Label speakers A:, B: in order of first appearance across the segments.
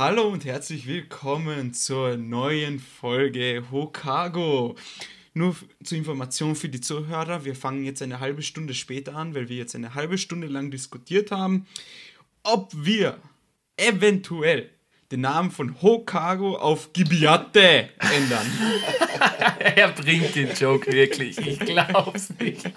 A: Hallo und herzlich willkommen zur neuen Folge Hokago. Nur zur Information für die Zuhörer, wir fangen jetzt eine halbe Stunde später an, weil wir jetzt eine halbe Stunde lang diskutiert haben, ob wir eventuell den Namen von Hokago auf Gibiate ändern.
B: er bringt den Joke wirklich, ich glaub's nicht.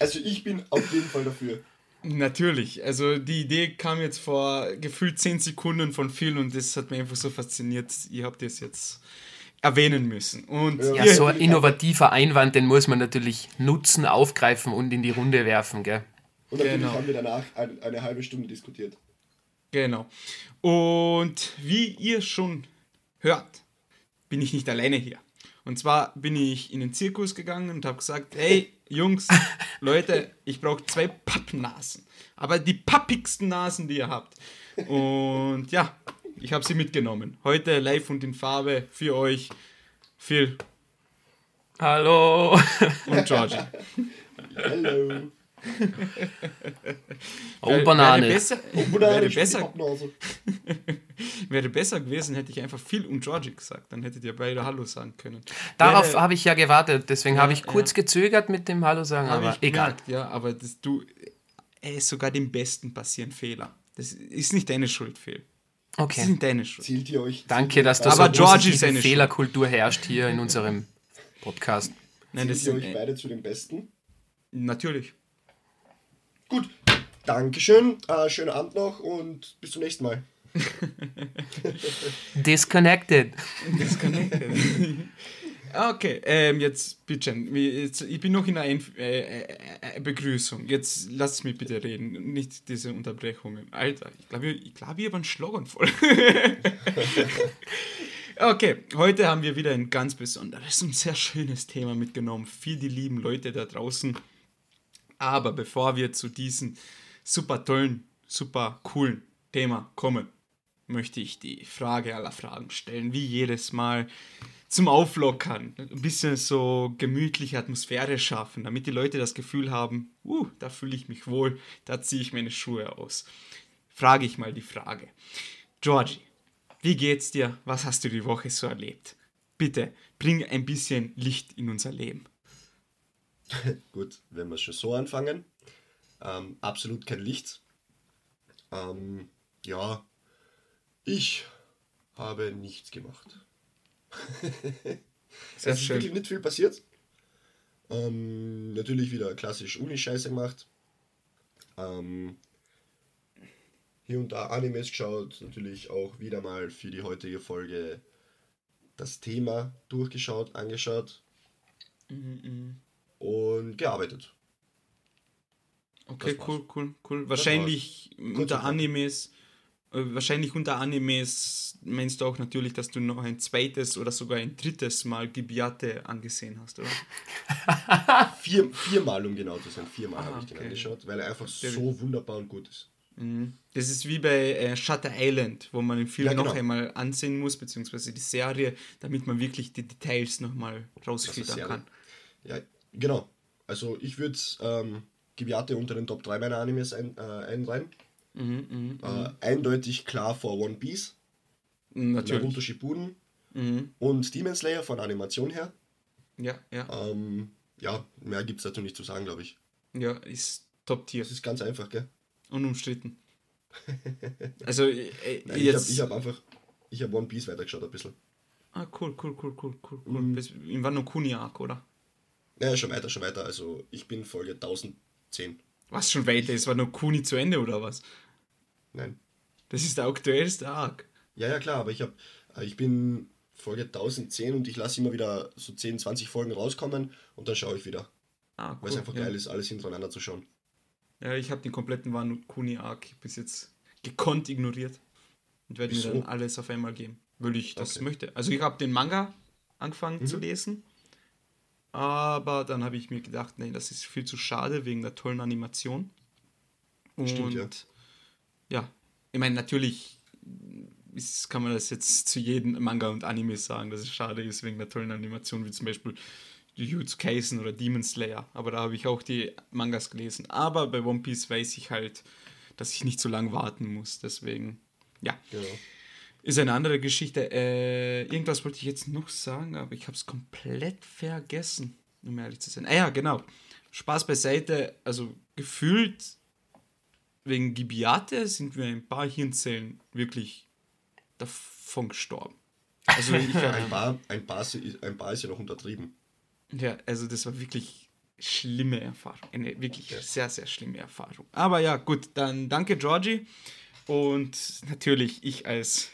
C: Also ich bin auf jeden Fall dafür.
A: Natürlich, also die Idee kam jetzt vor gefühlt 10 Sekunden von Phil und das hat mich einfach so fasziniert. Ihr habt das jetzt erwähnen müssen. Und
B: ja, so ein innovativer Einwand, den muss man natürlich nutzen, aufgreifen und in die Runde werfen, gell?
C: Und natürlich genau. haben wir danach eine, eine halbe Stunde diskutiert.
A: Genau. Und wie ihr schon hört, bin ich nicht alleine hier. Und zwar bin ich in den Zirkus gegangen und habe gesagt, hey Jungs, Leute, ich brauche zwei Pappnasen. Aber die pappigsten Nasen, die ihr habt. Und ja, ich habe sie mitgenommen. Heute live und in Farbe für euch. Phil.
B: Hallo.
A: Und Georgie.
C: Hallo.
B: Oh, Banane.
A: Wäre besser, oh, wäre, besser, wäre besser gewesen, hätte ich einfach Phil und Georgie gesagt. Dann hättet ihr beide Hallo sagen können.
B: Darauf habe ich ja gewartet, deswegen ja, habe ich kurz ja. gezögert mit dem Hallo sagen, hab aber egal. Gemerkt,
A: ja, aber das, du, ey, sogar dem Besten passieren Fehler. Das ist nicht deine Schuld, Phil.
B: Okay.
A: Das ist nicht deine Schuld.
C: Zielt ihr euch.
B: Danke, dass du
A: aber
B: so
A: Georgie
B: Fehlerkultur herrscht hier in unserem Podcast.
C: Nein, Zielt ihr euch beide zu den Besten?
A: Natürlich.
C: Gut, Dankeschön, äh, schönen Abend noch und bis zum nächsten Mal.
B: Disconnected.
A: Disconnected. Okay, ähm, jetzt bitte, jetzt, ich bin noch in einer äh, äh, äh, Begrüßung. Jetzt lasst mich bitte reden, nicht diese Unterbrechungen. Alter, ich glaube, ich, glaub, ich habe einen Slogan voll. okay, heute haben wir wieder ein ganz besonderes und sehr schönes Thema mitgenommen für die lieben Leute da draußen. Aber bevor wir zu diesem super tollen, super coolen Thema kommen, möchte ich die Frage aller Fragen stellen, wie jedes Mal zum Auflockern, ein bisschen so gemütliche Atmosphäre schaffen, damit die Leute das Gefühl haben, uh, da fühle ich mich wohl, da ziehe ich meine Schuhe aus. Frage ich mal die Frage. Georgie, wie geht's dir? Was hast du die Woche so erlebt? Bitte, bring ein bisschen Licht in unser Leben.
C: Gut, wenn wir schon so anfangen. Ähm, absolut kein Licht. Ähm, ja, ich habe nichts gemacht.
A: Sehr
C: es ist
A: schön.
C: wirklich nicht viel passiert. Ähm, natürlich wieder klassisch Uni-Scheiße gemacht. Ähm, hier und da Animes geschaut, natürlich auch wieder mal für die heutige Folge das Thema durchgeschaut, angeschaut.
A: Mhm, mh
C: und gearbeitet.
A: Okay, cool, cool, cool. Wahrscheinlich unter Animes, äh, wahrscheinlich unter Animes meinst du auch natürlich, dass du noch ein zweites oder sogar ein drittes Mal Gibiate angesehen hast, oder?
C: Vier, viermal, um genau zu sein. Viermal ah, habe ich okay. den angeschaut, weil er einfach so wunderbar und gut ist.
A: Mhm. Das ist wie bei äh, Shutter Island, wo man den Film ja, genau. noch einmal ansehen muss, beziehungsweise die Serie, damit man wirklich die Details nochmal rausfiltern kann.
C: Ja, Genau. Also ich würde ähm, Gibiate unter den Top 3 meiner Animes ein, äh, einreihen.
A: Mhm, mh,
C: äh, eindeutig klar vor One Piece.
A: Natürlich.
C: Naruto Shippuden.
A: Mhm.
C: Und Demon Slayer von Animation her.
A: Ja, ja.
C: Ähm, ja, mehr gibt es dazu nicht zu sagen, glaube ich.
A: Ja, ist Top-Tier.
C: Das ist ganz einfach, gell?
A: Unumstritten. also, äh,
C: Nein, jetzt... Ich habe hab einfach, ich habe One Piece weitergeschaut ein bisschen.
A: Ah, cool, cool, cool, cool, cool, cool. Mhm. In Wano Kuni Arc, oder?
C: Ja, schon weiter, schon weiter. Also ich bin Folge 1010.
A: Was schon weiter? Es war nur Kuni zu Ende oder was?
C: Nein.
A: Das ist der aktuellste Arc.
C: Ja, ja, klar, aber ich habe, äh, ich bin Folge 1010 und ich lasse immer wieder so 10, 20 Folgen rauskommen und dann schaue ich wieder.
A: Ah, cool.
C: Weil es einfach ja. geil ist, alles hintereinander zu schauen.
A: Ja, ich habe den kompletten Wano Kuni Arc bis jetzt gekonnt ignoriert und werde mir dann alles auf einmal geben, weil ich das okay. möchte. Also ich habe den Manga angefangen mhm. zu lesen aber dann habe ich mir gedacht, nee, das ist viel zu schade wegen der tollen Animation. Und
C: Stimmt, ja.
A: ja, ich meine, natürlich ist, kann man das jetzt zu jedem Manga und Anime sagen, dass es schade ist wegen der tollen Animation, wie zum Beispiel Jujutsu Kaisen oder Demon Slayer. Aber da habe ich auch die Mangas gelesen. Aber bei One Piece weiß ich halt, dass ich nicht so lange warten muss. Deswegen ja.
C: Genau.
A: Ist eine andere Geschichte. Äh, irgendwas wollte ich jetzt noch sagen, aber ich habe es komplett vergessen, um ehrlich zu sein. Ah ja, genau. Spaß beiseite. Also gefühlt wegen Gibiate sind wir ein paar Hirnzellen wirklich davon gestorben. Also ich
C: Ein paar, ein, paar, ist- ein paar ist ja noch untertrieben.
A: Ja, also das war wirklich schlimme Erfahrung. Eine wirklich sehr, sehr schlimme Erfahrung. Aber ja, gut, dann danke Georgie. Und natürlich ich als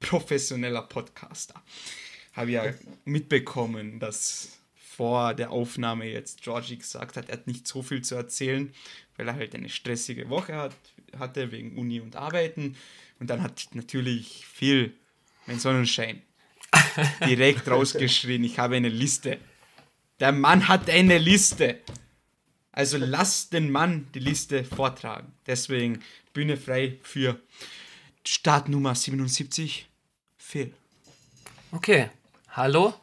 A: professioneller Podcaster habe ja mitbekommen, dass vor der Aufnahme jetzt Georgie gesagt hat, er hat nicht so viel zu erzählen, weil er halt eine stressige Woche hat, hatte wegen Uni und Arbeiten. Und dann hat natürlich viel, mein Sonnenschein, direkt rausgeschrien, ich habe eine Liste. Der Mann hat eine Liste. Also lass den Mann die Liste vortragen. Deswegen Bühne frei für Startnummer 77, Phil.
B: Okay, hallo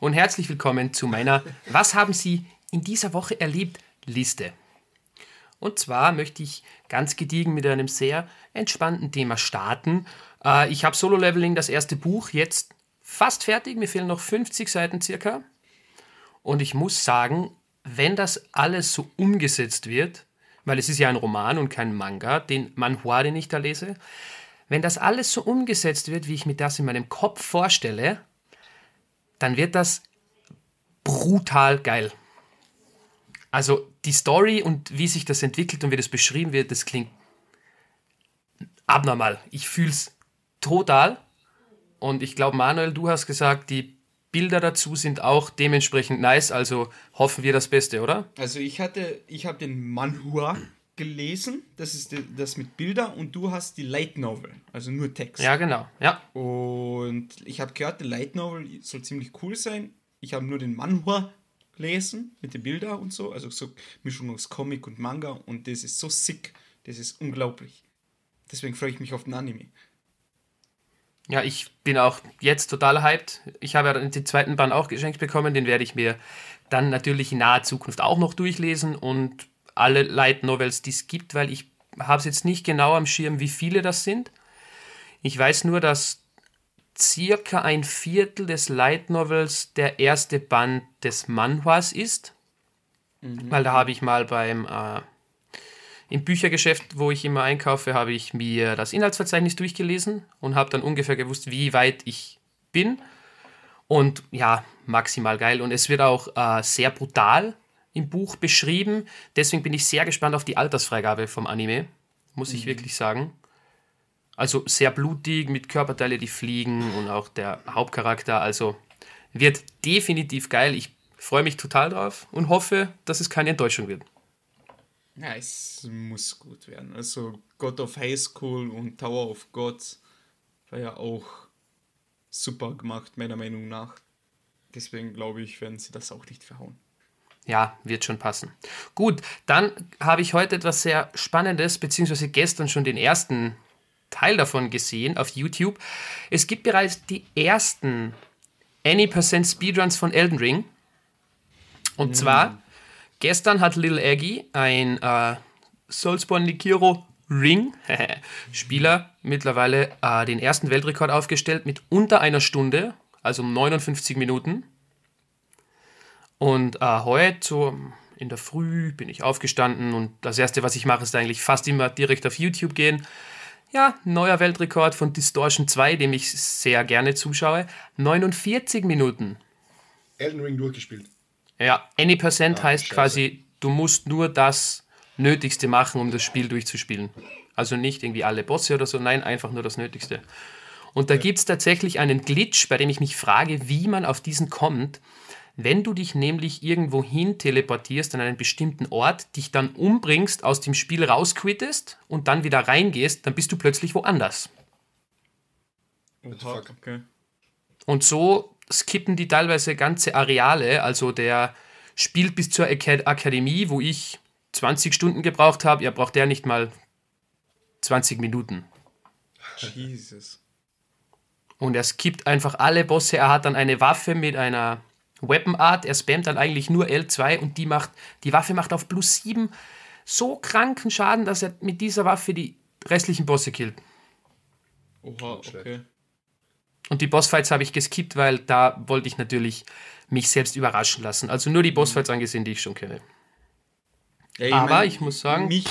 B: und herzlich willkommen zu meiner Was haben Sie in dieser Woche erlebt? Liste. Und zwar möchte ich ganz gediegen mit einem sehr entspannten Thema starten. Äh, ich habe Solo Leveling, das erste Buch, jetzt fast fertig. Mir fehlen noch 50 Seiten circa. Und ich muss sagen, wenn das alles so umgesetzt wird, weil es ist ja ein Roman und kein Manga, den Manhua, den ich da lese, wenn das alles so umgesetzt wird, wie ich mir das in meinem Kopf vorstelle, dann wird das brutal geil. Also die Story und wie sich das entwickelt und wie das beschrieben wird, das klingt abnormal. Ich fühle es total. Und ich glaube, Manuel, du hast gesagt, die Bilder dazu sind auch dementsprechend nice. Also hoffen wir das Beste, oder?
A: Also ich hatte, ich habe den Manhua gelesen, das ist die- das mit Bilder und du hast die Light Novel, also nur Text.
B: Ja, genau. Ja.
A: Und ich habe gehört, der Light Novel soll ziemlich cool sein. Ich habe nur den Manhua gelesen mit den Bildern und so, also so Mischung aus Comic und Manga und das ist so sick, das ist unglaublich. Deswegen freue ich mich auf den Anime.
B: Ja, ich bin auch jetzt total hyped. Ich habe ja den zweiten Band auch geschenkt bekommen. Den werde ich mir dann natürlich in naher Zukunft auch noch durchlesen und alle Light Novels, die es gibt, weil ich habe es jetzt nicht genau am Schirm, wie viele das sind. Ich weiß nur, dass circa ein Viertel des Light Novels der erste Band des Manhwas ist. Weil da habe ich mal beim äh, im Büchergeschäft, wo ich immer einkaufe, habe ich mir das Inhaltsverzeichnis durchgelesen und habe dann ungefähr gewusst, wie weit ich bin. Und ja, maximal geil. Und es wird auch äh, sehr brutal im Buch beschrieben. Deswegen bin ich sehr gespannt auf die Altersfreigabe vom Anime, muss ich wirklich sagen. Also sehr blutig, mit Körperteile, die fliegen und auch der Hauptcharakter. Also wird definitiv geil. Ich freue mich total drauf und hoffe, dass es keine Enttäuschung wird.
A: Ja, es muss gut werden. Also God of High School und Tower of Gods war ja auch super gemacht, meiner Meinung nach. Deswegen glaube ich, werden sie das auch nicht verhauen.
B: Ja, wird schon passen. Gut, dann habe ich heute etwas sehr Spannendes, beziehungsweise gestern schon den ersten Teil davon gesehen auf YouTube. Es gibt bereits die ersten Any% Speedruns von Elden Ring. Und zwar, gestern hat Lil Aggie, ein äh, Soulspawn Nikiro Ring Spieler, mittlerweile äh, den ersten Weltrekord aufgestellt mit unter einer Stunde, also um 59 Minuten. Und äh, heute, so in der Früh, bin ich aufgestanden und das Erste, was ich mache, ist eigentlich fast immer direkt auf YouTube gehen. Ja, neuer Weltrekord von Distortion 2, dem ich sehr gerne zuschaue. 49 Minuten.
C: Elden Ring durchgespielt.
B: Ja, any percent
C: Ah,
B: heißt
C: scheiße.
B: quasi, du musst nur das Nötigste machen, um das Spiel durchzuspielen. Also nicht irgendwie alle Bosse oder so, nein, einfach nur das Nötigste. Und da gibt es tatsächlich einen Glitch, bei dem ich mich frage, wie man auf diesen kommt. Wenn du dich nämlich irgendwo hin teleportierst an einen bestimmten Ort, dich dann umbringst, aus dem Spiel rausquittest und dann wieder reingehst, dann bist du plötzlich woanders.
C: fuck?
A: Okay.
B: Und so skippen die teilweise ganze Areale. Also der spielt bis zur Akademie, wo ich 20 Stunden gebraucht habe. Ja, braucht der nicht mal 20 Minuten.
A: Jesus.
B: Und er skippt einfach alle Bosse. Er hat dann eine Waffe mit einer Weapon Art. Er spammt dann eigentlich nur L2 und die macht, die Waffe macht auf plus 7 so kranken Schaden, dass er mit dieser Waffe die restlichen Bosse killt.
A: Oha, okay.
B: Und die Bossfights habe ich geskippt, weil da wollte ich natürlich mich selbst überraschen lassen. Also nur die Bossfights angesehen, die ich schon kenne.
A: Ja, ich
B: Aber
A: mein,
B: ich muss sagen-
A: Mich,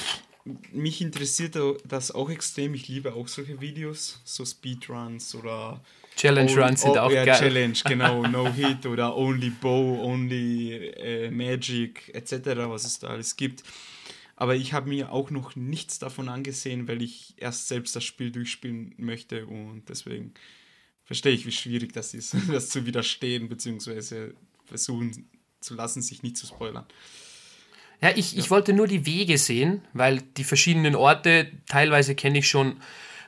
A: mich interessiert das auch extrem. Ich liebe auch solche Videos, so Speedruns oder.
B: Challenge
A: Only-
B: Runs sind
A: oh,
B: auch
A: ja,
B: geil.
A: Challenge, genau. No Hit oder Only Bow, Only äh, Magic, etc., was es da alles gibt. Aber ich habe mir auch noch nichts davon angesehen, weil ich erst selbst das Spiel durchspielen möchte und deswegen verstehe ich, wie schwierig das ist, das zu widerstehen, beziehungsweise versuchen zu lassen, sich nicht zu spoilern.
B: Ja, ich, ich wollte nur die Wege sehen, weil die verschiedenen Orte, teilweise kenne ich schon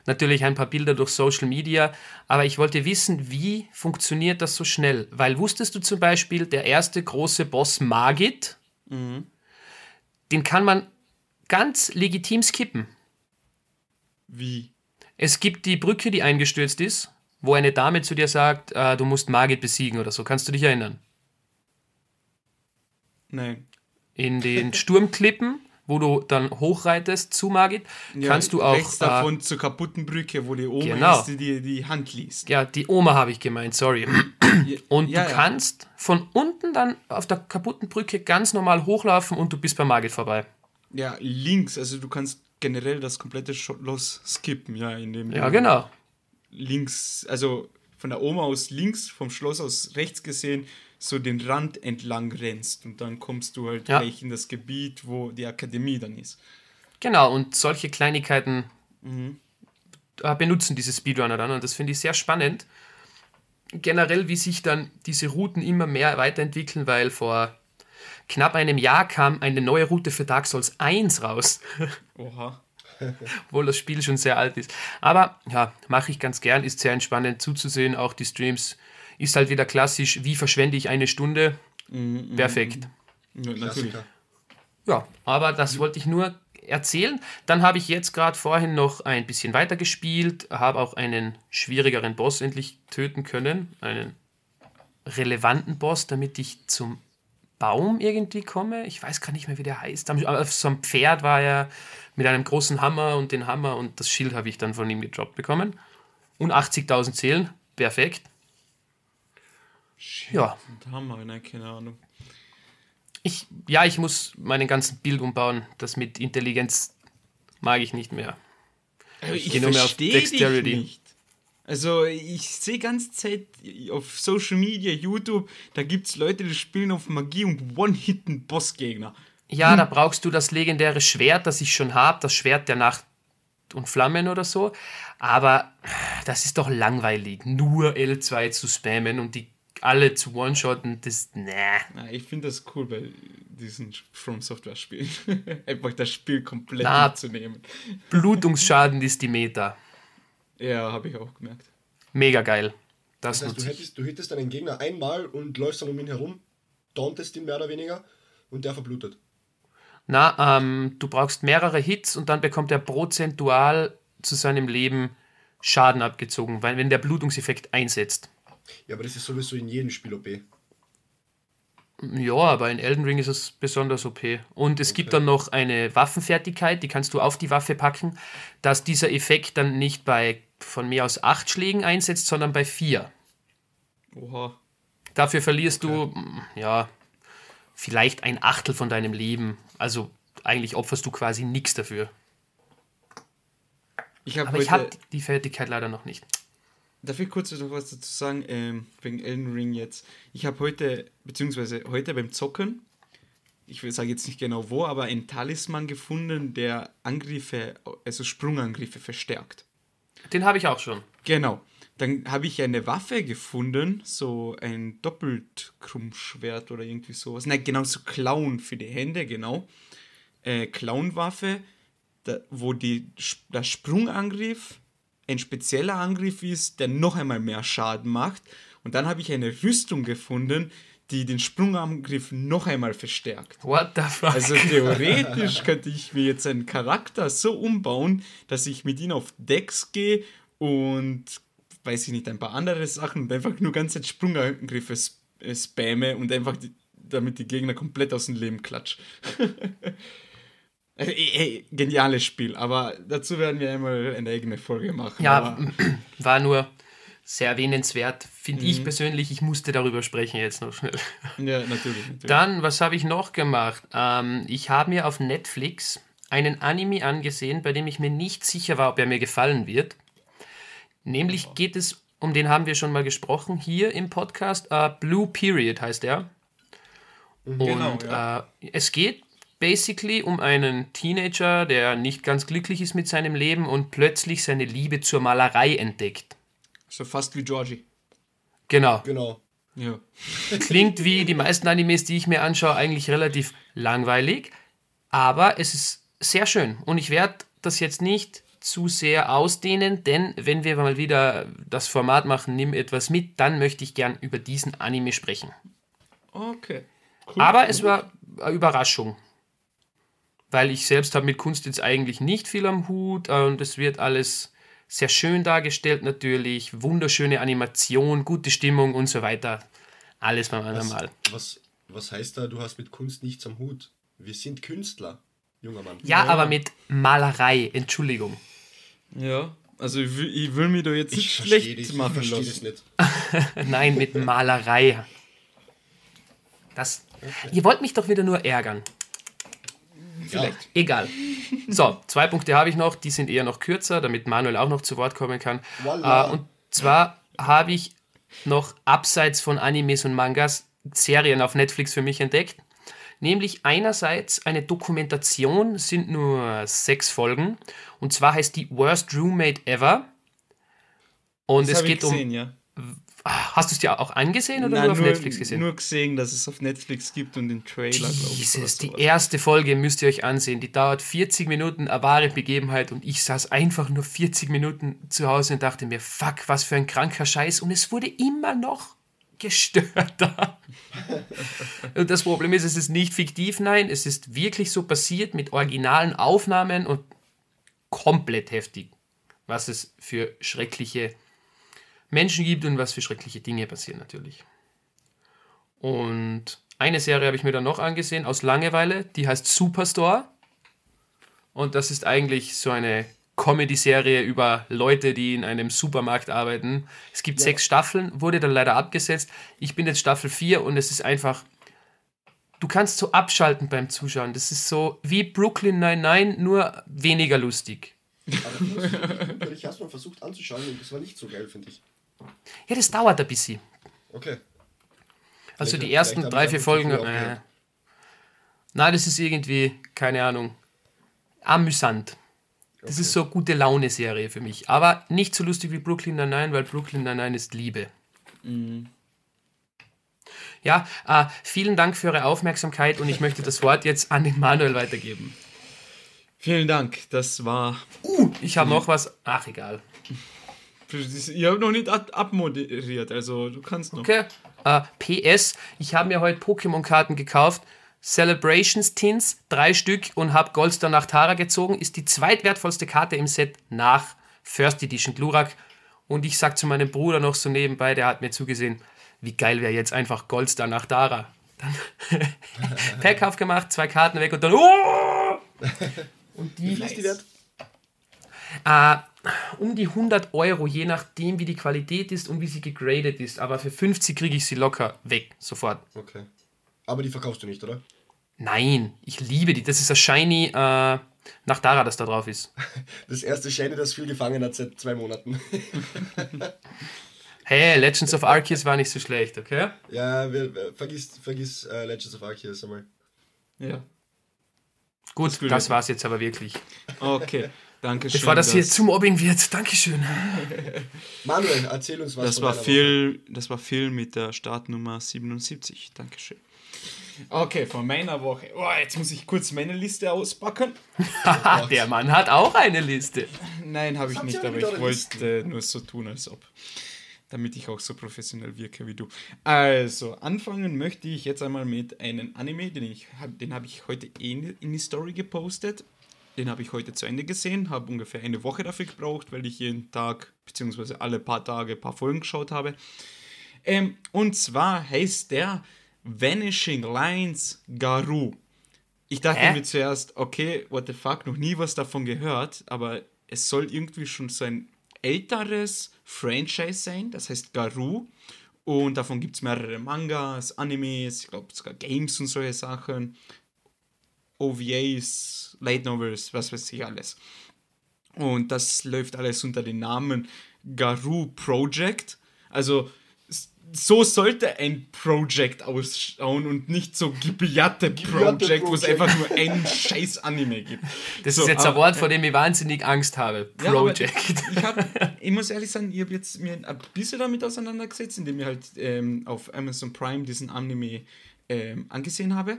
B: natürlich ein paar Bilder durch Social Media, aber ich wollte wissen, wie funktioniert das so schnell? Weil wusstest du zum Beispiel, der erste große Boss Magit, den kann man ganz legitim skippen.
A: Wie?
B: Es gibt die Brücke, die eingestürzt ist, wo eine Dame zu dir sagt, äh, du musst Magit besiegen oder so. Kannst du dich erinnern?
A: Nein.
B: In den Sturmklippen, wo du dann hochreitest zu Magit, kannst du auch.
A: Rechts
B: äh,
A: davon zur kaputten Brücke, wo die Oma
B: Genau.
A: ist, die dir die Hand liest.
B: Ja, die Oma habe ich gemeint, sorry. Und
A: Ja,
B: du
A: ja.
B: kannst von unten dann auf der kaputten Brücke ganz normal hochlaufen und du bist bei Margit vorbei.
A: Ja, links, also du kannst generell das komplette Schloss skippen, ja, indem
B: Ja,
A: du
B: genau.
A: links, also von der Oma aus links, vom Schloss aus rechts gesehen, so den Rand entlang rennst und dann kommst du halt
B: Ja.
A: gleich in das Gebiet, wo die Akademie dann ist.
B: Genau, und solche Kleinigkeiten
A: Mhm.
B: äh, benutzen diese Speedrunner dann und das finde ich sehr spannend. Generell, wie sich dann diese Routen immer mehr weiterentwickeln, weil vor knapp einem Jahr kam eine neue Route für Dark Souls 1 raus.
A: Oha.
B: obwohl das Spiel schon sehr alt ist. Aber ja, mache ich ganz gern, ist sehr entspannend zuzusehen. Auch die Streams ist halt wieder klassisch, wie verschwende ich eine Stunde? Perfekt.
A: Ja, natürlich.
C: Klassiker.
B: Ja, aber das wollte ich nur erzählen. Dann habe ich jetzt gerade vorhin noch ein bisschen weiter gespielt, habe auch einen schwierigeren Boss endlich töten können, einen relevanten Boss, damit ich zum Baum irgendwie komme. Ich weiß gar nicht mehr, wie der heißt. Auf so einem Pferd war er mit einem großen Hammer und den Hammer und das Schild habe ich dann von ihm gedroppt bekommen. Und 80.000 Seelen. Perfekt. Ja,
A: Und Hammer, nein, keine Ahnung.
B: ich, ja, ich muss meinen ganzen Bild umbauen. Das mit Intelligenz mag ich nicht mehr.
A: Aber ich
B: geh nur mehr auf
A: verstehe dich
B: Dexterity.
A: nicht. Also ich sehe ganze Zeit auf Social Media, YouTube, da gibt es Leute, die spielen auf Magie und One-Hitten Bossgegner.
B: Ja, da brauchst du das legendäre Schwert, das ich schon habe, das Schwert der Nacht und Flammen oder so. Aber das ist doch langweilig, nur L2 zu spammen und die alle zu one-shotten, das, nee.
A: Ja, ich finde das cool bei diesen From Software Spielen. Einfach das Spiel komplett
B: Na.
A: mitzunehmen.
B: Blutungsschaden ist die Meta.
A: Ja, habe ich auch gemerkt.
B: Mega geil. Das,
C: Das heißt, du hättest, du hittest einen Gegner einmal und läufst dann um ihn herum, dauntest ihn mehr oder weniger und der verblutet.
B: Na, ähm, du brauchst mehrere Hits und dann bekommt er prozentual zu seinem Leben Schaden abgezogen, weil wenn der Blutungseffekt einsetzt.
C: Ja, aber das ist sowieso in jedem Spiel OP.
B: Ja, aber in Elden Ring ist es besonders OP. Und es gibt dann noch eine Waffenfertigkeit, die kannst du auf die Waffe packen, dass dieser Effekt dann nicht bei von mehr aus acht Schlägen einsetzt, sondern bei vier.
A: Oha.
B: Dafür verlierst du, mm, ja, vielleicht ein Achtel von deinem Leben. Also eigentlich opferst du quasi nichts dafür.
A: Ich
B: Aber ich habe die Fertigkeit leider noch nicht.
A: Darf ich kurz noch was dazu sagen, ähm, wegen Elden Ring jetzt? Ich habe heute, beziehungsweise heute beim Zocken, ich sage jetzt nicht genau wo, aber einen Talisman gefunden, der Angriffe, also Sprungangriffe verstärkt.
B: Den habe ich auch schon.
A: Genau. Dann habe ich eine Waffe gefunden, so ein Doppeltkrummschwert oder irgendwie sowas. Nein, genau, so Clown für die Hände, genau. Äh, Clownwaffe, da, wo die, der Sprungangriff ein spezieller Angriff ist, der noch einmal mehr Schaden macht. Und dann habe ich eine Rüstung gefunden, die den Sprungangriff noch einmal verstärkt.
B: What the fuck?
A: Also theoretisch könnte ich mir jetzt einen Charakter so umbauen, dass ich mit ihm auf Decks gehe und weiß ich nicht, ein paar andere Sachen und einfach nur ganze Zeit Sprungangriffe sp äh, spamme und einfach die, damit die Gegner komplett aus dem Leben klatsch. Äh, geniales Spiel, aber dazu werden wir einmal eine eigene Folge machen.
B: Ja, war nur sehr erwähnenswert, finde ich persönlich. Ich musste darüber sprechen jetzt noch schnell.
A: ja natürlich. natürlich.
B: Dann, was habe ich noch gemacht? Ähm, ich habe mir auf Netflix einen Anime angesehen, bei dem ich mir nicht sicher war, ob er mir gefallen wird. Nämlich geht es, um den haben wir schon mal gesprochen, hier im Podcast. Äh, Blue Period heißt er. Und
A: Genau, ja.
B: äh, es geht basically um einen Teenager, der nicht ganz glücklich ist mit seinem Leben und plötzlich seine Liebe zur Malerei entdeckt.
A: so fast wie Georgie.
B: Genau.
C: Genau.
A: Ja.
B: Klingt wie die meisten Animes, die ich mir anschaue, eigentlich relativ langweilig, aber es ist sehr schön und ich werde das jetzt nicht zu sehr ausdehnen, denn wenn wir mal wieder das Format machen, nimm etwas mit, dann möchte ich gern über diesen Anime sprechen.
A: Okay.
B: Aber es war eine Überraschung, weil ich selbst habe mit Kunst jetzt eigentlich nicht viel am Hut und es wird alles sehr schön dargestellt natürlich, wunderschöne Animation, gute Stimmung und so weiter. Alles beim anderen Mal.
C: Was, was heißt da, du hast mit Kunst nichts am Hut? Wir sind Künstler, junger Mann.
B: Ja, aber mit Malerei, Entschuldigung.
A: Ja. Also ich will, ich will mich da jetzt nicht
C: Ich verstehe
A: schlecht
C: dich, ich
A: machen
C: verstehe das
A: lassen.
C: nicht.
B: Nein, mit Malerei. Das. Ihr wollt mich doch wieder nur ärgern.
C: Ja,
B: Egal. So, zwei Punkte habe ich noch, die sind eher noch kürzer, damit Manuel auch noch zu Wort kommen kann.
C: Voila.
B: Äh, und zwar habe ich noch abseits von Animes und Mangas Serien auf Netflix für mich entdeckt. Nämlich einerseits eine Dokumentation, sind nur sechs Folgen. Und zwar heißt die Worst Roommate Ever. Und
A: Das
B: es geht um.
A: gesehen, ja.
B: Hast du es dir auch angesehen oder
A: Nein,
B: nur auf
A: nur,
B: Netflix gesehen?
A: nur gesehen, dass es auf Netflix gibt und den Trailer, glaube ich.
B: Jesus, die
A: sowas.
B: erste Folge müsst ihr euch ansehen. Die dauert 40 Minuten, eine wahre Begebenheit. Und ich saß einfach nur 40 Minuten zu Hause und dachte mir, fuck, was für ein kranker Scheiß. Und es wurde immer noch gestörter. und das Problem ist, es ist nicht fiktiv, nein, es ist wirklich so passiert mit originalen Aufnahmen und komplett heftig, was es für schreckliche Menschen gibt und was für schreckliche Dinge passieren natürlich. Und eine Serie habe ich mir dann noch angesehen aus Langeweile, die heißt Superstore. Und das ist eigentlich so eine Comedy-Serie über Leute, die in einem Supermarkt arbeiten. Es gibt sechs Staffeln, wurde dann leider abgesetzt. Ich bin jetzt Staffel 4 und es ist einfach. Du kannst so abschalten beim Zuschauen. Das ist so wie Brooklyn 99, nur weniger lustig.
C: Aber ich habe es mal versucht anzuschauen und das war nicht so geil, finde ich.
B: Ja, das dauert ein bisschen.
C: Okay.
B: Also
C: Vielleicht-
B: die ersten drei, vier Folgen. Äh, na, das ist irgendwie, keine Ahnung, amüsant. Das ist so eine gute Laune-Serie für mich. Aber nicht so lustig wie Brooklyn Nine-Nine, weil Brooklyn Nine-Nine ist Liebe. Ja, äh, vielen Dank für eure Aufmerksamkeit und ich möchte das Wort jetzt an den Manuel weitergeben.
A: Vielen Dank, das war.
B: Ich habe noch was. Ach, egal.
A: Ich habe noch nicht ab abmoderiert, also du kannst noch.
B: Okay. Äh, PS, ich habe mir heute Pokémon-Karten gekauft. Celebrations Tins, drei Stück und habe Goldstar nach Tara gezogen. Ist die zweitwertvollste Karte im Set nach First Edition Glurak. Und ich sag zu meinem Bruder noch so nebenbei, der hat mir zugesehen, wie geil wäre jetzt einfach Goldstar nach Tara. Dann Pack aufgemacht, zwei Karten weg und dann. Oh! Und
C: Wie
B: die
C: viel ist die wert?
B: Äh, um die 100 Euro, je nachdem, wie die Qualität ist und wie sie gegradet ist. Aber für 50 kriege ich sie locker weg, sofort.
C: Okay. Aber die verkaufst du nicht, oder?
B: Nein, ich liebe die. Das ist ein Shiny äh, nach Dara, das da drauf ist.
C: Das erste Shiny, das viel gefangen hat seit zwei Monaten.
B: Hey, Legends of Arceus war nicht so schlecht, okay?
C: ja, wir, wir, vergiss, vergiss äh, Legends of Arceus einmal.
A: Ja.
B: Gut,
A: Das
B: das war's jetzt aber wirklich.
A: Okay, danke schön.
B: Bevor das hier
A: dass-
B: zu Mobbing wird. Dankeschön.
C: Manuel, erzähl uns was.
A: Das
C: von
A: war Phil, das war Phil mit der Startnummer 77. Dankeschön. Okay, von meiner Woche. Oh, jetzt muss ich kurz meine Liste auspacken.
B: Der Mann hat auch eine Liste.
A: Nein, habe ich nicht, aber ich wollte nur so tun, als ob. Damit ich auch so professionell wirke wie du. Also, anfangen möchte ich jetzt einmal mit einem Anime, den ich den habe ich heute eh in in die Story gepostet. Den habe ich heute zu Ende gesehen, habe ungefähr eine Woche dafür gebraucht, weil ich jeden Tag, beziehungsweise alle paar Tage ein paar Folgen geschaut habe. Ähm, und zwar heißt der Vanishing Lines Garou. Ich dachte
B: Hä?
A: mir zuerst, okay, what the fuck, noch nie was davon gehört, aber es soll irgendwie schon so ein älteres Franchise sein, das heißt Garou. Und davon gibt es mehrere Mangas, Animes, ich glaube sogar Games und solche Sachen. OVAs, Light Novels, was weiß ich alles. Und das läuft alles unter dem Namen Garou Project. Also so sollte ein Project ausschauen und nicht so Gibiate Project, wo es einfach nur ein scheiß Anime gibt.
B: Das
A: So,
B: ist jetzt ein
A: aber-
B: Wort, vor dem ich wahnsinnig Angst habe.
A: Ja,
B: Project.
A: Ich, hab, ich muss ehrlich sagen, ich habe jetzt mir ein bisschen damit auseinandergesetzt, indem ich halt ähm, auf Amazon Prime diesen Anime ähm, angesehen habe.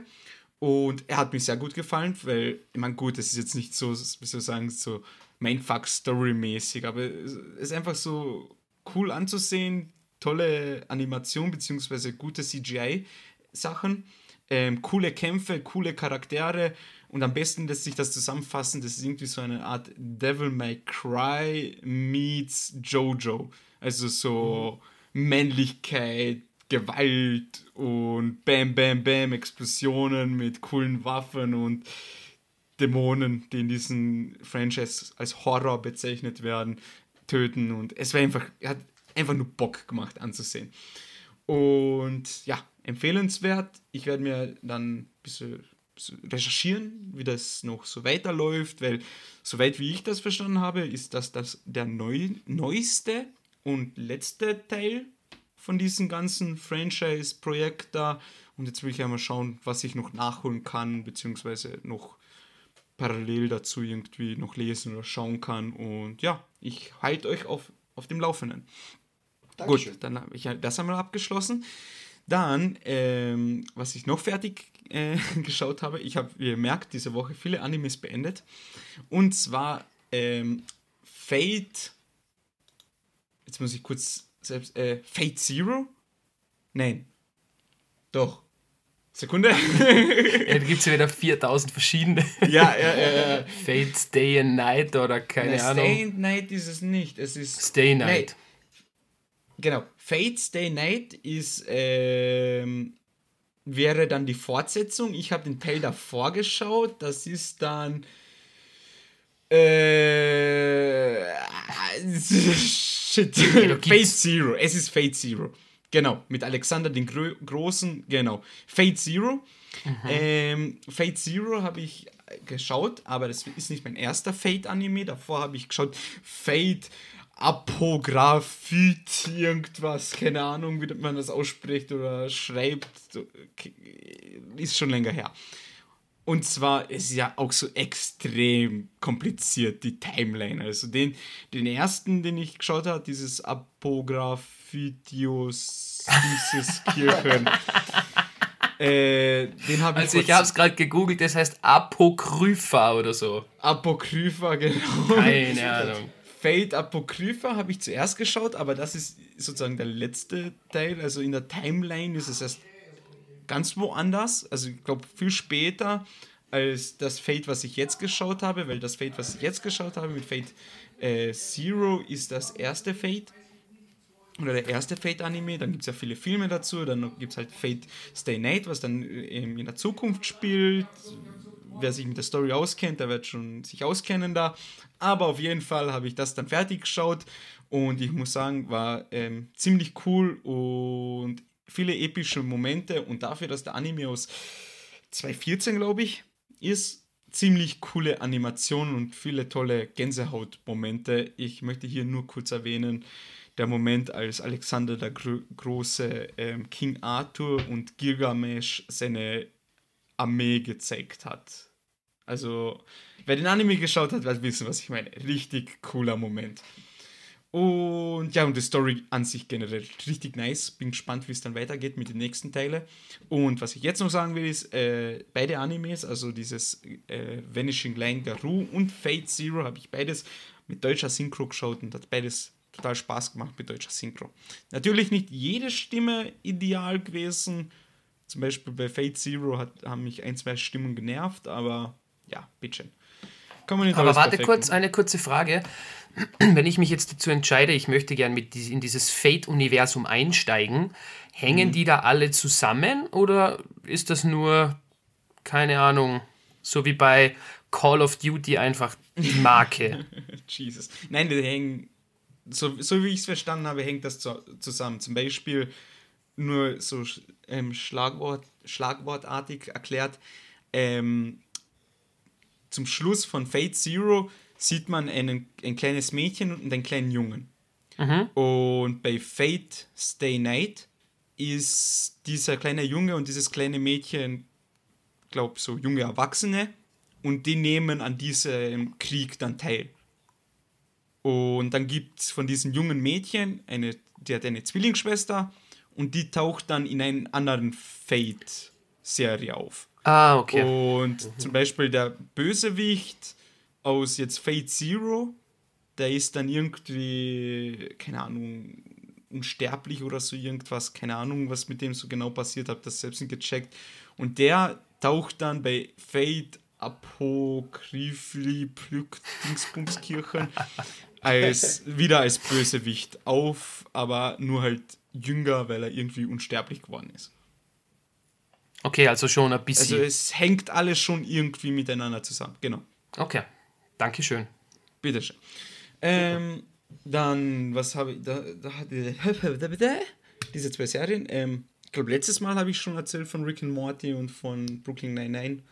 A: Und er hat mir sehr gut gefallen, weil, ich meine, gut, es ist jetzt nicht so, wie soll ich sagen, so Mindfuck-Story-mäßig, aber es ist einfach so cool anzusehen, tolle Animation beziehungsweise gute CGI-Sachen, ähm, coole Kämpfe, coole Charaktere und am besten lässt sich das zusammenfassen, das ist irgendwie so eine Art Devil May Cry meets Jojo. Also so Männlichkeit, Gewalt und Bam, Bam, Bam, Explosionen mit coolen Waffen und Dämonen, die in diesem Franchise als Horror bezeichnet werden, töten. Und es war einfach, hat einfach nur Bock gemacht anzusehen. Und ja, empfehlenswert. Ich werde mir dann ein bisschen recherchieren, wie das noch so weiterläuft, weil soweit wie ich das verstanden habe, ist das, das der neu, neueste und letzte Teil von diesem ganzen Franchise-Projekt da. Und jetzt will ich einmal schauen, was ich noch nachholen kann, beziehungsweise noch parallel dazu irgendwie noch lesen oder schauen kann. Und ja, ich halte euch auf, auf dem Laufenden.
C: Dankeschön.
A: Gut, dann habe ich das einmal abgeschlossen. Dann, ähm, was ich noch fertig äh, geschaut habe, ich habe, wie ihr merkt, diese Woche viele Animes beendet. Und zwar ähm, Fate. Jetzt muss ich kurz selbst. Äh, Fate Zero? Nein. Doch. Sekunde.
B: Ja, da gibt es ja wieder 4000 verschiedene.
A: ja, ja, ja, ja.
B: Fates Day and Night oder keine
A: Nein,
B: Ahnung.
A: Stay Night ist es nicht. Es ist.
B: Stay Night.
A: Genau. Fate Stay Night ist, ähm, wäre dann die Fortsetzung. Ich habe den Teil davor geschaut. Das ist dann. Äh, shit. Fate Zero. Es ist Fate Zero. Genau. Mit Alexander den Grö Großen. Genau. Fate Zero. Ähm, Fate Zero habe ich geschaut, aber das ist nicht mein erster Fate-Anime. Davor habe ich geschaut Fate Apographit, irgendwas, keine Ahnung, wie man das ausspricht oder schreibt. Ist schon länger her. Und zwar ist ja auch so extrem kompliziert, die Timeline. Also den, den ersten, den ich geschaut habe, dieses Apographitius, dieses Kirchen. äh, den habe ich
B: Also ich habe es gerade gegoogelt, das heißt Apokrypha oder so.
A: Apokrypha, genau.
B: Keine Ahnung.
A: Fate Apokrypha habe ich zuerst geschaut, aber das ist sozusagen der letzte Teil. Also in der Timeline ist es erst ganz woanders. Also ich glaube viel später als das Fate, was ich jetzt geschaut habe, weil das Fate, was ich jetzt geschaut habe mit Fate äh, Zero ist das erste Fate. Oder der erste Fate-Anime, dann gibt es ja viele Filme dazu, dann gibt es halt Fate Stay Night, was dann ähm, in der Zukunft spielt, wer sich mit der Story auskennt, der wird schon sich auskennen da. Aber auf jeden Fall habe ich das dann fertig geschaut und ich muss sagen, war ähm, ziemlich cool und viele epische Momente und dafür, dass der Anime aus 2014, glaube ich, ist, ziemlich coole Animationen und viele tolle Gänsehautmomente. Ich möchte hier nur kurz erwähnen, der Moment, als Alexander der Gro Große ähm, King Arthur und Gilgamesh seine Armee gezeigt hat. Also, wer den Anime geschaut hat, wird wissen, was ich meine. Richtig cooler Moment. Und ja, und die Story an sich generell richtig nice. Bin gespannt, wie es dann weitergeht mit den nächsten Teilen. Und was ich jetzt noch sagen will, ist, äh, beide Animes, also dieses äh, Vanishing Line Garou und Fate Zero, habe ich beides mit deutscher Synchro geschaut und hat beides total Spaß gemacht mit deutscher Synchro. Natürlich nicht jede Stimme ideal gewesen. Zum Beispiel bei Fate Zero hat, haben mich ein, zwei Stimmen genervt, aber ja, bitteschön. Kann man nicht
B: Aber warte
A: perfekt
B: kurz, eine kurze Frage. Wenn ich mich jetzt dazu entscheide, ich möchte gern mit in dieses Fate-Universum einsteigen, hängen
A: Mhm.
B: die da alle zusammen oder ist das nur, keine Ahnung, So wie bei Call of Duty einfach die Marke.
A: Jesus. Nein, die hängen, so, so wie ich es verstanden habe, hängt das zu, zusammen. Zum Beispiel nur so ähm, Schlagwort, schlagwortartig erklärt. Ähm, zum Schluss von Fate Zero sieht man einen, ein kleines Mädchen und einen kleinen Jungen. Und bei Fate Stay Night ist dieser kleine Junge und dieses kleine Mädchen, glaube so junge Erwachsene, und die nehmen an diesem Krieg dann teil. Und dann gibt es von diesem jungen Mädchen, eine, die hat eine Zwillingsschwester und die taucht dann in einer anderen Fate-Serie auf.
B: Ah, okay.
A: Und zum Beispiel der Bösewicht aus jetzt Fate Zero, der ist dann irgendwie, keine Ahnung, unsterblich oder so irgendwas, keine Ahnung, was mit dem so genau passiert, habe das selbst nicht gecheckt. Und der taucht dann bei Fate Apokryphli Plück Dingsbumskirchen als wieder als Bösewicht auf, aber nur halt jünger, weil er irgendwie unsterblich geworden ist.
B: Okay, also schon ein bisschen.
A: Also es hängt alles schon irgendwie miteinander zusammen. Genau.
B: okay, Dankeschön.
A: Bitteschön. Ähm, dann, was habe ich, da, da hatte diese zwei Serien. Ähm, ich glaube, letztes Mal habe ich schon erzählt von Rick and Morty und von Brooklyn Nine-Nine,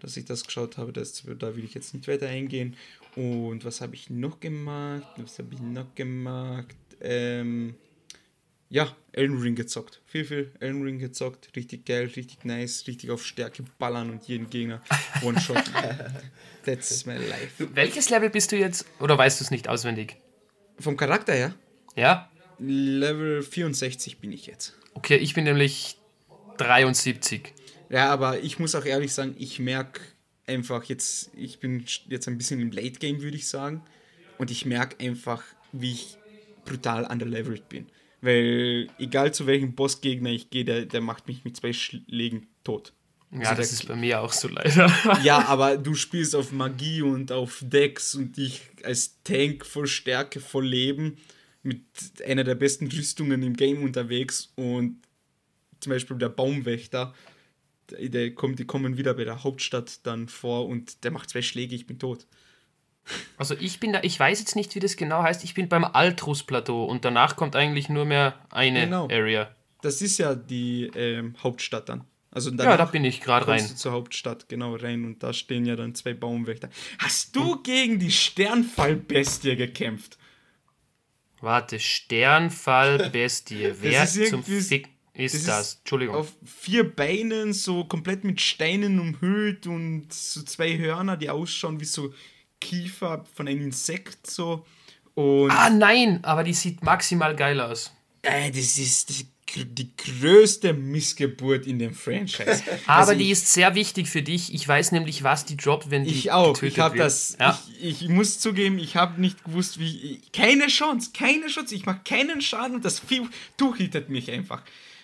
A: dass ich das geschaut habe. Das, da will ich jetzt nicht weiter eingehen. Und was habe ich noch gemacht? Was habe ich noch gemacht? Ähm, ja, Elden Ring gezockt. Viel, viel Elden Ring gezockt. Richtig geil, richtig nice, richtig auf Stärke ballern und jeden Gegner one-shot. That's my life.
B: Welches Level bist du jetzt? Oder weißt du es nicht auswendig?
A: Vom Charakter her,
B: Ja?
A: Level 64 bin ich jetzt.
B: Okay, ich bin nämlich 73.
A: Ja, aber ich muss auch ehrlich sagen, ich merke einfach jetzt, ich bin jetzt ein bisschen im Late Game, würde ich sagen. Und ich merke einfach, wie ich brutal underleveled bin. Weil egal zu welchem Bossgegner ich gehe, der, der macht mich mit zwei Schlägen tot.
B: Ja,
A: Also
B: das ist bei mir auch so leider.
A: Ja, aber du spielst auf Magie und auf Dex und ich als Tank voll Stärke, voll Leben, mit einer der besten Rüstungen im Game unterwegs und zum Beispiel der Baumwächter, der kommt, die kommen wieder bei der Hauptstadt dann vor und der macht zwei Schläge, ich bin tot.
B: Also ich bin da, ich weiß jetzt nicht, wie das genau heißt. Ich bin beim Altrus-Plateau und danach kommt eigentlich nur mehr eine
A: Genau.
B: Area.
A: Das ist ja die ähm, Hauptstadt dann. Also
B: Ja, da bin ich gerade rein.
A: du zur Hauptstadt, genau rein und da stehen ja dann zwei Baumwächter. Hast
B: Hm.
A: du gegen die Sternfallbestie gekämpft?
B: Warte, Sternfall Bestie. Wer
A: ist
B: zum Fick ist
A: das
B: das?
A: ist
B: Entschuldigung.
A: Auf vier Beinen, so komplett mit Steinen umhüllt und so zwei Hörner, die ausschauen wie so Kiefer von einem Insekt so. Und
B: Ah nein, aber die sieht maximal geil aus.
A: äh, das ist die, die größte Missgeburt in dem Franchise.
B: Aber
A: Also
B: die
A: ich,
B: ist sehr wichtig für dich. Ich weiß nämlich, was die droppt, wenn die
A: ich auch. Ich habe das.
B: Ja.
A: Ich, ich muss zugeben, ich habe nicht gewusst, wie. Keine Chance, keine Chance. Ich mache keinen Schaden und das Vieh durchhittet mich einfach.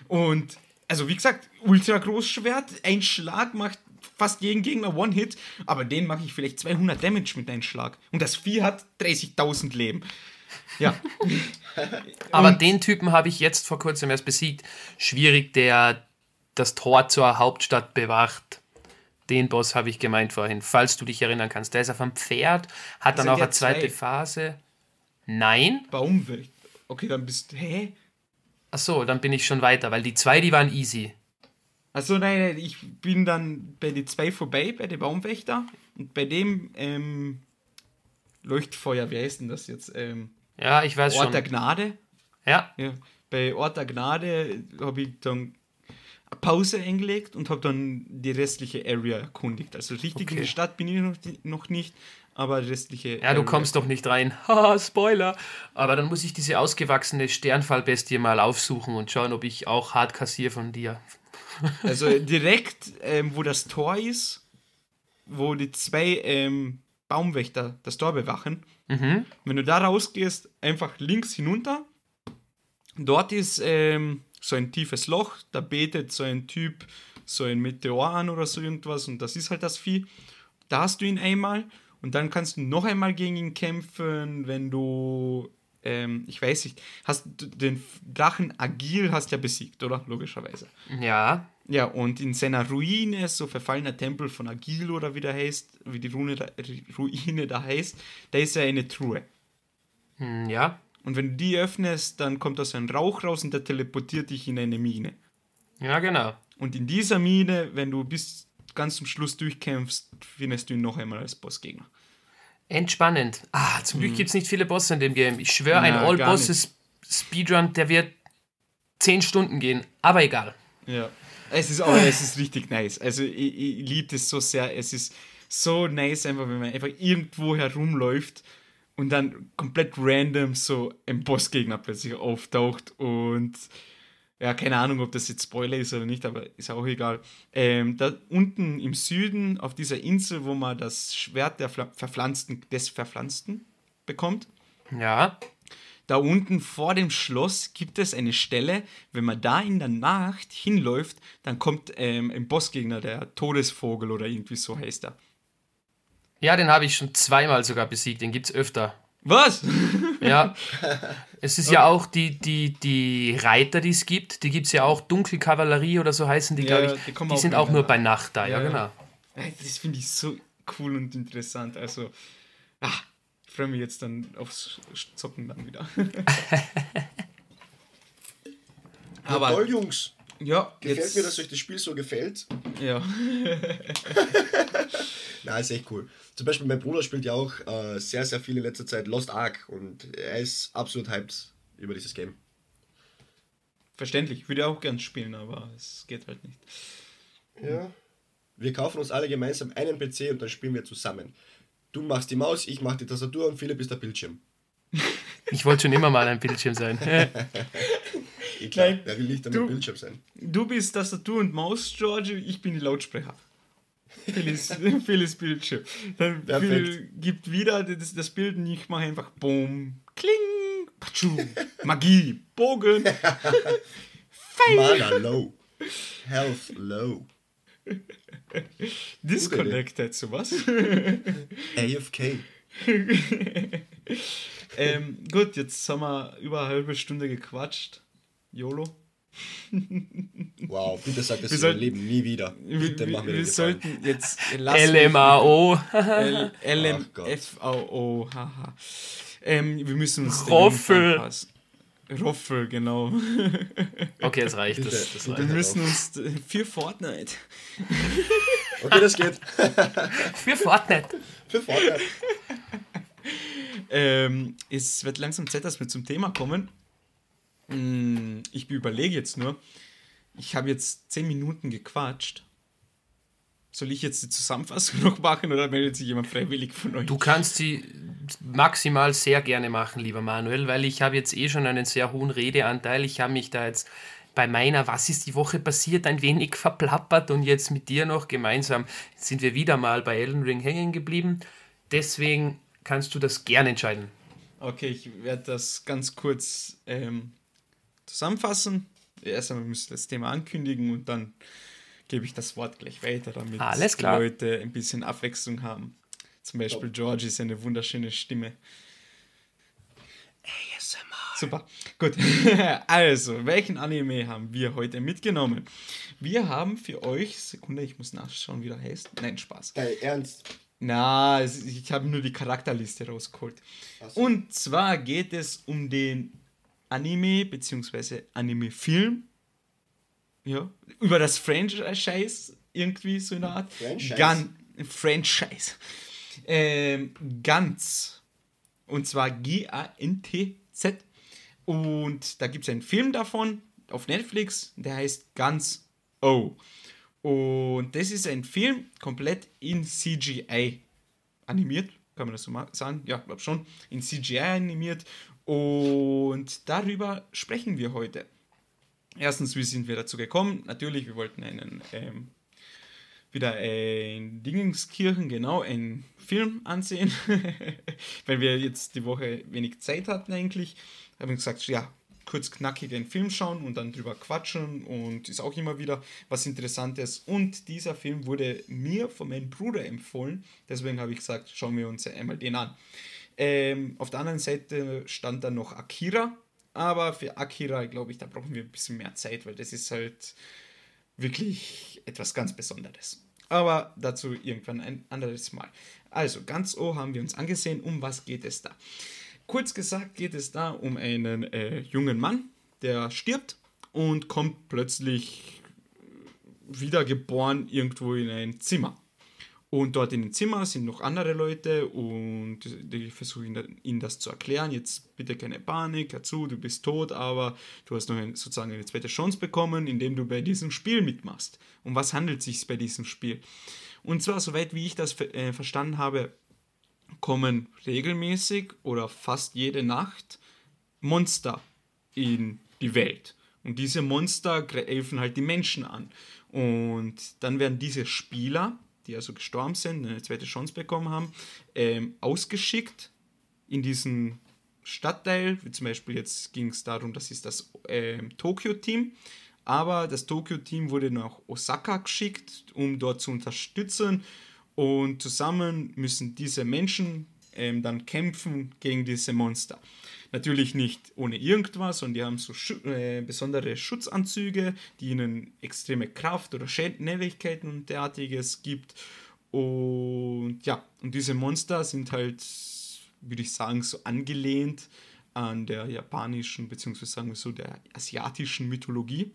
A: Und also wie gesagt, ultra Großschwert, ein Schlag macht fast jeden Gegner One-Hit, aber den mache ich vielleicht 200 Damage mit einem Schlag. Und das Vieh hat 30.000 Leben. Ja,
B: Aber den Typen habe ich jetzt vor kurzem erst besiegt. Schwierig, der das Tor zur Hauptstadt bewacht. Den Boss habe ich gemeint vorhin, falls du dich erinnern kannst. Der ist auf einem Pferd, hat dann
A: sind
B: auch eine zweite
A: zwei.
B: Phase. Nein?
A: Baumwelt. Okay, dann bist du. Hä?
B: Achso, dann bin ich schon weiter, weil die zwei, die waren easy.
A: Achso, nein, nein, ich bin dann bei den zwei vorbei, bei den Baumwächter. Und bei dem ähm, Leuchtfeuer, wie heißt denn das jetzt? Ähm,
B: Ja, ich weiß
A: Ort der
B: schon.
A: Gnade.
B: Ja,
A: Ja, bei Ort der Gnade habe ich dann eine Pause eingelegt und habe dann die restliche Area erkundigt. Also richtig in
B: Okay.
A: die Stadt bin ich noch, noch nicht, aber die restliche.
B: ja, du kommst doch nicht rein. Haha, Spoiler. Aber dann muss ich diese ausgewachsene Sternfallbestie mal aufsuchen und schauen, ob ich auch hart kassiere von dir.
A: Also direkt, ähm, wo das Tor ist, wo die zwei ähm, Baumwächter das Tor bewachen.
B: Mhm.
A: Wenn du da rausgehst, einfach links hinunter. Dort ist ähm, so ein tiefes Loch, da betet so ein Typ so ein Meteor an oder so irgendwas und das ist halt das Vieh. Da hast du ihn einmal und dann kannst du noch einmal gegen ihn kämpfen, wenn du, ähm, ich weiß nicht, hast du den Drachen Agil hast ja besiegt, oder? Logischerweise.
B: Ja,
A: Ja, und in seiner Ruine, so verfallener Tempel von Agil oder wie der heißt, wie die Rune da, Ruine da heißt, da ist ja eine Truhe.
B: Hm, ja.
A: Und wenn du die öffnest, dann kommt da so ein Rauch raus und der teleportiert dich in eine Mine.
B: Ja, genau.
A: Und in dieser Mine, wenn du bis ganz zum Schluss durchkämpfst, findest du ihn noch einmal als Bossgegner.
B: Entspannend. Ah, zum Glück gibt es nicht viele Bosse in dem Game. Ich schwöre, ein All-Bosses-Speedrun, der wird 10 Stunden gehen. Aber egal.
A: Ja. Es ist aber es ist richtig nice. Also ich, ich liebe das so sehr. Es ist so nice, einfach, wenn man einfach irgendwo herumläuft und dann komplett random so ein Bossgegner plötzlich auftaucht und ja, keine Ahnung, ob das jetzt Spoiler ist oder nicht, aber ist auch egal. Ähm, da unten im Süden auf dieser Insel, wo man das Schwert der Fla- Verpflanzten, des Verpflanzten bekommt,
B: Ja.
A: da unten vor dem Schloss gibt es eine Stelle, wenn man da in der Nacht hinläuft, dann kommt ähm, ein Bossgegner, der Todesvogel oder irgendwie so heißt er.
B: Ja, den habe ich schon zweimal sogar besiegt. Den gibt es öfter.
A: Was?
B: Ja. es ist ja auch die, die, die Reiter, die es gibt. Die gibt es ja auch. Dunkelkavallerie oder so heißen die,
A: Ja,
B: glaube ich.
A: die
B: Die,
A: auch
B: sind
A: in
B: auch nur bei Nacht da. Ja,
A: Ja.
B: genau.
A: Das finde ich so cool und interessant. Also, ah, ich freue mich jetzt dann aufs Zocken dann wieder.
C: Aber toll, Jungs.
A: Ja,
C: Gefällt
A: jetzt,
C: mir, dass euch das Spiel so gefällt.
A: Ja,
C: Na, ist echt cool. Zum Beispiel mein Bruder spielt ja auch äh, sehr, sehr viel in letzter Zeit Lost Ark und er ist absolut hyped über dieses Game.
A: verständlich. Ich würde auch gern spielen, aber es geht halt nicht.
C: Ja. Wir kaufen uns alle gemeinsam einen PC und dann spielen wir zusammen. Du machst die Maus, ich mach die Tastatur und Philipp ist der Bildschirm.
B: Ich wollte schon immer mal ein Bildschirm sein.
C: Eh klar,
A: Nein,
C: wer will nicht am
A: du-
C: Bildschirm sein?
A: Du bist Tastatur und Maus, George, ich bin die Lautsprecher. Phyllis, Phyllis Bildschirm. Dann. Phil gibt wieder das, das Bild und ich mache einfach Boom, Kling, Patschu, Magie, Bogen.
C: Mana low. Health low.
A: Disconnected, sowas.
C: AFK.
A: ähm, gut, jetzt haben wir über eine halbe Stunde gequatscht. YOLO.
C: Wow, bitte sag das
A: Wir sollten-
C: Leben nie wieder.
A: Wir,
C: Bitte
A: wir,
C: mach mir
A: wir
C: den Gefallen.
A: sollten jetzt
B: LMAO.
A: LMFAO, haha. Ähm, wir müssen uns
B: Roffel.
A: Roffel, genau.
B: Okay, das reicht.
C: Bitte,
B: Das, das
C: bitte.
A: Wir
B: reicht.
A: müssen uns für Fortnite.
C: Okay, das geht.
B: Für Fortnite.
C: Für Fortnite.
A: Ähm, es wird langsam Zeit, dass wir zum Thema kommen. Mm, Ich überlege jetzt nur, ich habe jetzt 10 Minuten gequatscht. Soll ich jetzt die Zusammenfassung noch machen oder meldet sich jemand freiwillig von euch?
B: Du kannst sie maximal sehr gerne machen, lieber Manuel, weil ich habe jetzt eh schon einen sehr hohen Redeanteil. Ich habe mich da jetzt bei meiner Was ist die Woche passiert ein wenig verplappert und jetzt mit dir noch gemeinsam sind wir wieder mal bei Elden Ring hängen geblieben. Deswegen kannst du das gerne entscheiden.
A: Okay, ich werde das ganz kurz ähm, zusammenfassen. Erst einmal müsst ihr das Thema ankündigen und dann gebe ich das Wort gleich weiter, damit
B: Alles klar.
A: die Leute ein bisschen Abwechslung haben. Zum Beispiel George ist eine wunderschöne Stimme. Super, gut. Also, welchen Anime haben wir heute mitgenommen? Wir haben für euch, Sekunde, ich muss nachschauen, wie der heißt. Nein, Spaß.
C: Dein Ernst?
A: Na, ich habe nur die Charakterliste rausgeholt.
C: So.
A: Und zwar geht es um den Anime bzw. Anime-Film. Ja, über das Franchise irgendwie so eine Art.
C: Franchise?
A: Gan Franchise. Ähm, ganz. Und zwar G-A-N-T-Z. Und da gibt es einen Film davon auf Netflix, der heißt Ganz O. Und das ist ein Film komplett in CGI animiert, kann man das so sagen? Ja, glaube schon. In CGI animiert. Und darüber sprechen wir heute. Erstens, wie sind wir dazu gekommen? Natürlich, wir wollten einen ähm, wieder in Dingenskirchen, genau, einen Film ansehen, weil wir jetzt die Woche wenig Zeit hatten eigentlich. Haben wir gesagt, ja, kurz knackig einen Film schauen und dann drüber quatschen und ist auch immer wieder was Interessantes. Und dieser Film wurde mir von meinem Bruder empfohlen, deswegen habe ich gesagt, schauen wir uns einmal den an. Ähm, auf der anderen Seite stand dann noch Akira, aber für Akira, glaube ich, da brauchen wir ein bisschen mehr Zeit, weil das ist halt wirklich etwas ganz Besonderes. Aber dazu irgendwann ein anderes Mal. Also, ganz O haben wir uns angesehen. Um was geht es da? Kurz gesagt geht es da um einen äh, jungen Mann, der stirbt und kommt plötzlich wiedergeboren irgendwo in ein Zimmer. Und dort in dem Zimmer sind noch andere Leute und die versuchen ihnen das zu erklären. Jetzt bitte keine Panik, hör zu, du bist tot, aber du hast noch sozusagen eine zweite Chance bekommen, indem du bei diesem Spiel mitmachst. Um was handelt es sich bei diesem Spiel? Und zwar, soweit wie ich das äh, verstanden habe, kommen regelmäßig oder fast jede Nacht Monster in die Welt. Und diese Monster greifen halt die Menschen an. Und dann werden diese Spieler die also gestorben sind, eine zweite Chance bekommen haben, ähm, ausgeschickt in diesen Stadtteil. Wie zum Beispiel jetzt ging es darum, das ist das ähm, Tokio-Team. Aber das Tokio-Team wurde nach Osaka geschickt, um dort zu unterstützen. Und zusammen müssen diese Menschen ähm, dann kämpfen gegen diese Monster. Natürlich nicht ohne irgendwas, sondern die haben so äh, besondere Schutzanzüge, die ihnen extreme Kraft oder Schnelligkeiten und derartiges gibt. Und ja, und diese Monster sind halt, würde ich sagen, so angelehnt an der japanischen, beziehungsweise sagen wir so, der asiatischen Mythologie.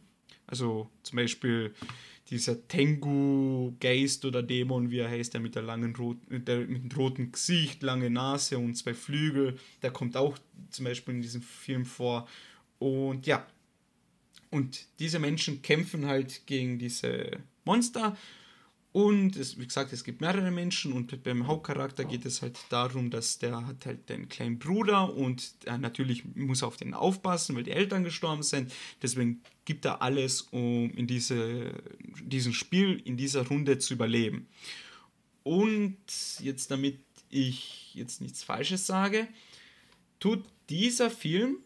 A: Also zum Beispiel dieser Tengu-Geist oder Dämon, wie er heißt, der mit der langen roten, der mit dem roten Gesicht, lange Nase und zwei Flügel, der kommt auch zum Beispiel in diesem Film vor. Und ja, und diese Menschen kämpfen halt gegen diese Monster und es, wie gesagt, es gibt mehrere Menschen und beim Hauptcharakter geht es halt darum, dass der hat halt einen kleinen Bruder und er natürlich muss auf den aufpassen, weil die Eltern gestorben sind. Deswegen gibt er alles, um in diese, diesem Spiel, in dieser Runde zu überleben. Und jetzt, damit ich jetzt nichts Falsches sage, tut dieser Film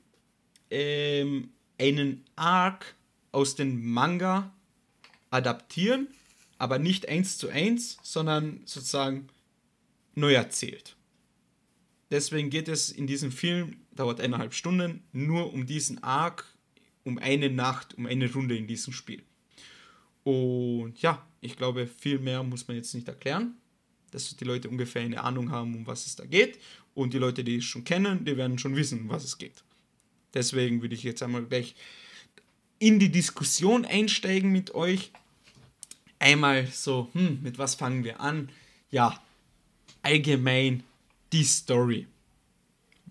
A: ähm, einen Arc aus dem Manga adaptieren aber nicht eins zu eins, sondern sozusagen neu erzählt. Deswegen geht es in diesem Film, dauert eineinhalb Stunden, nur um diesen Arc, um eine Nacht, um eine Runde in diesem Spiel. Und ja, ich glaube, viel mehr muss man jetzt nicht erklären, dass die Leute ungefähr eine Ahnung haben, um was es da geht. Und die Leute, die es schon kennen, die werden schon wissen, um was es geht. Deswegen würde ich jetzt einmal gleich in die Diskussion einsteigen mit euch einmal so, hm, mit was fangen wir an? Ja, allgemein die Story.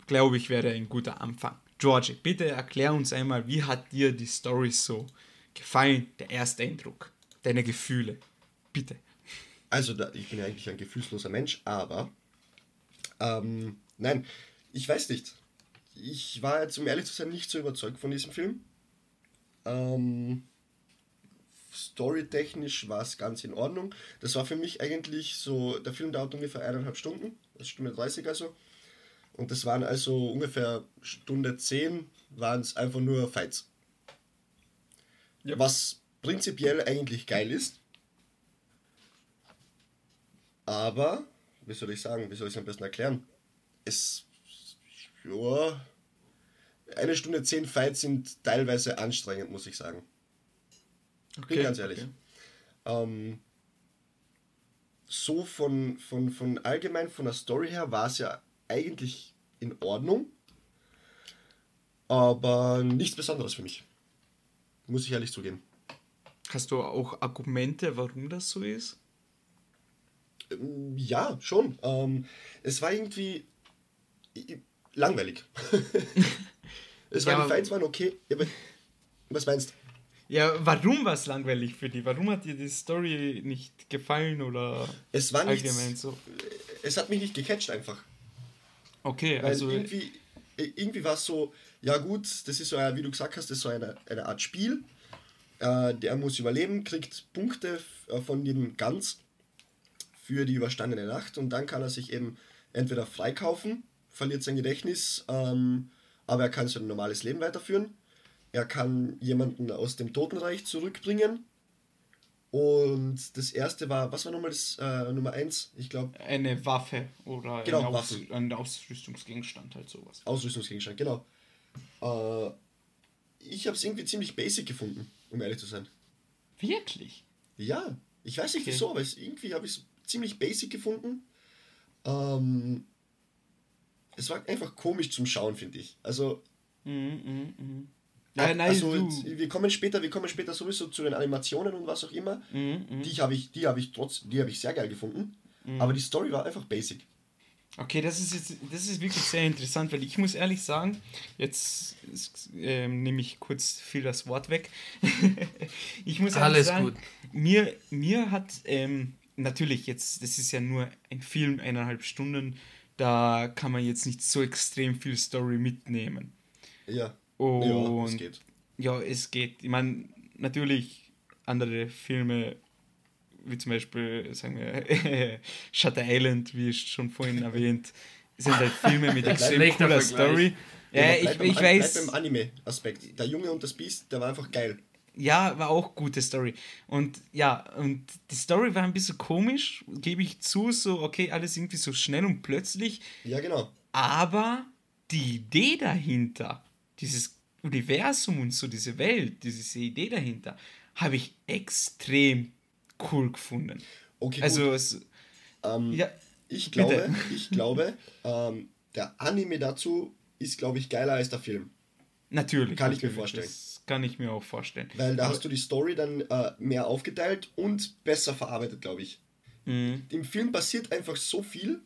A: Glaube ich, wäre ein guter Anfang. Georgie, bitte erklär uns einmal, wie hat dir die Story so gefallen, der erste Eindruck, deine Gefühle. Bitte.
C: Also, ich bin ja eigentlich ein gefühlsloser Mensch, aber ähm, nein, ich weiß nicht. Ich war jetzt, um ehrlich zu sein, nicht so überzeugt von diesem Film. Ähm, storytechnisch war es ganz in Ordnung. Das war für mich eigentlich so, der Film dauert ungefähr eineinhalb Stunden, ist Stunde 30 also. Und das waren also ungefähr Stunde 10 waren es einfach nur Fights. Ja. Was prinzipiell eigentlich geil ist. Aber, wie soll ich sagen, wie soll ich es am besten erklären? Es, ja, eine Stunde 10 Fights sind teilweise anstrengend, muss ich sagen. Okay, Bin ganz ehrlich. Okay. Ähm, so von, von, von allgemein von der Story her war es ja eigentlich in Ordnung. Aber nichts Besonderes für mich. Muss ich ehrlich zugeben.
A: Hast du auch Argumente, warum das so ist?
C: Ähm, ja, schon. Ähm, es war irgendwie langweilig. es waren, ja, die Fights waren okay. Aber was meinst du?
A: Ja, warum war es langweilig für dich? Warum hat dir die Story nicht gefallen oder
C: es war allgemein nichts, so? Es hat mich nicht gecatcht einfach.
A: Okay,
C: Weil also. Irgendwie, irgendwie war es so, ja gut, das ist so, wie du gesagt hast, das ist so eine, eine Art Spiel. Äh, der muss überleben, kriegt Punkte äh, von dem Ganz für die überstandene Nacht und dann kann er sich eben entweder freikaufen, verliert sein Gedächtnis, ähm, aber er kann sein normales Leben weiterführen er kann jemanden aus dem Totenreich zurückbringen. Und das erste war, was war nochmal das äh, Nummer 1? Ich glaube.
A: Eine Waffe oder
C: genau,
A: ein,
C: Aus
A: ein Ausrüstungsgegenstand, halt sowas.
C: Ausrüstungsgegenstand, genau. Äh, ich habe es irgendwie ziemlich basic gefunden, um ehrlich zu sein.
A: Wirklich?
C: Ja, ich weiß nicht
A: Okay.
C: wieso, aber es, irgendwie habe ich es ziemlich basic gefunden. Ähm, es war einfach komisch zum Schauen, finde ich. Also,
A: Mhm, Ja, nein,
C: also
A: du.
C: jetzt, wir kommen später, wir kommen später sowieso zu den Animationen und was auch immer.
A: Mhm,
C: Die habe ich, die habe ich trotz, die habe ich sehr geil gefunden. Aber die Story war einfach basic.
A: Okay, das ist jetzt, das ist wirklich sehr interessant, weil ich muss ehrlich sagen, jetzt ähm, nehme ich kurz viel das Wort weg. ich muss ehrlich
B: Alles
A: sagen,
B: gut.
A: mir, mir hat ähm, natürlich jetzt, das ist ja nur ein Film, eineinhalb Stunden, da kann man jetzt nicht so extrem viel Story mitnehmen.
C: Ja.
A: Und
C: ja, es geht.
A: Ja, es geht. Ich meine, natürlich andere Filme, wie zum Beispiel, sagen wir, Shutter Island, wie schon vorhin erwähnt, sind halt Filme mit extrem cooler. Story. Ja, ich,
C: beim
A: ich weiß,
C: beim Anime-Aspekt. Der Junge und das Biest, der war einfach geil.
A: ja, war auch gute Story. Und ja, und die Story war ein bisschen komisch, gebe ich zu, so, okay, alles irgendwie so schnell und plötzlich,
C: Ja, genau.
A: aber die Idee dahinter, dieses Universum und so, diese Welt, diese Idee dahinter, habe ich extrem cool gefunden.
C: Okay.
A: Also, es,
C: Ähm,
A: ja,
C: ich
A: bitte.
C: glaube, ich glaube, ähm, der Anime dazu ist, glaube ich, geiler als der Film.
A: natürlich.
C: Kann ich mir
A: natürlich,
C: vorstellen.
A: Das kann ich mir auch vorstellen.
C: Weil da hast du die Story dann äh, mehr aufgeteilt und besser verarbeitet, glaube ich.
A: Mhm.
C: Im Film passiert einfach so viel.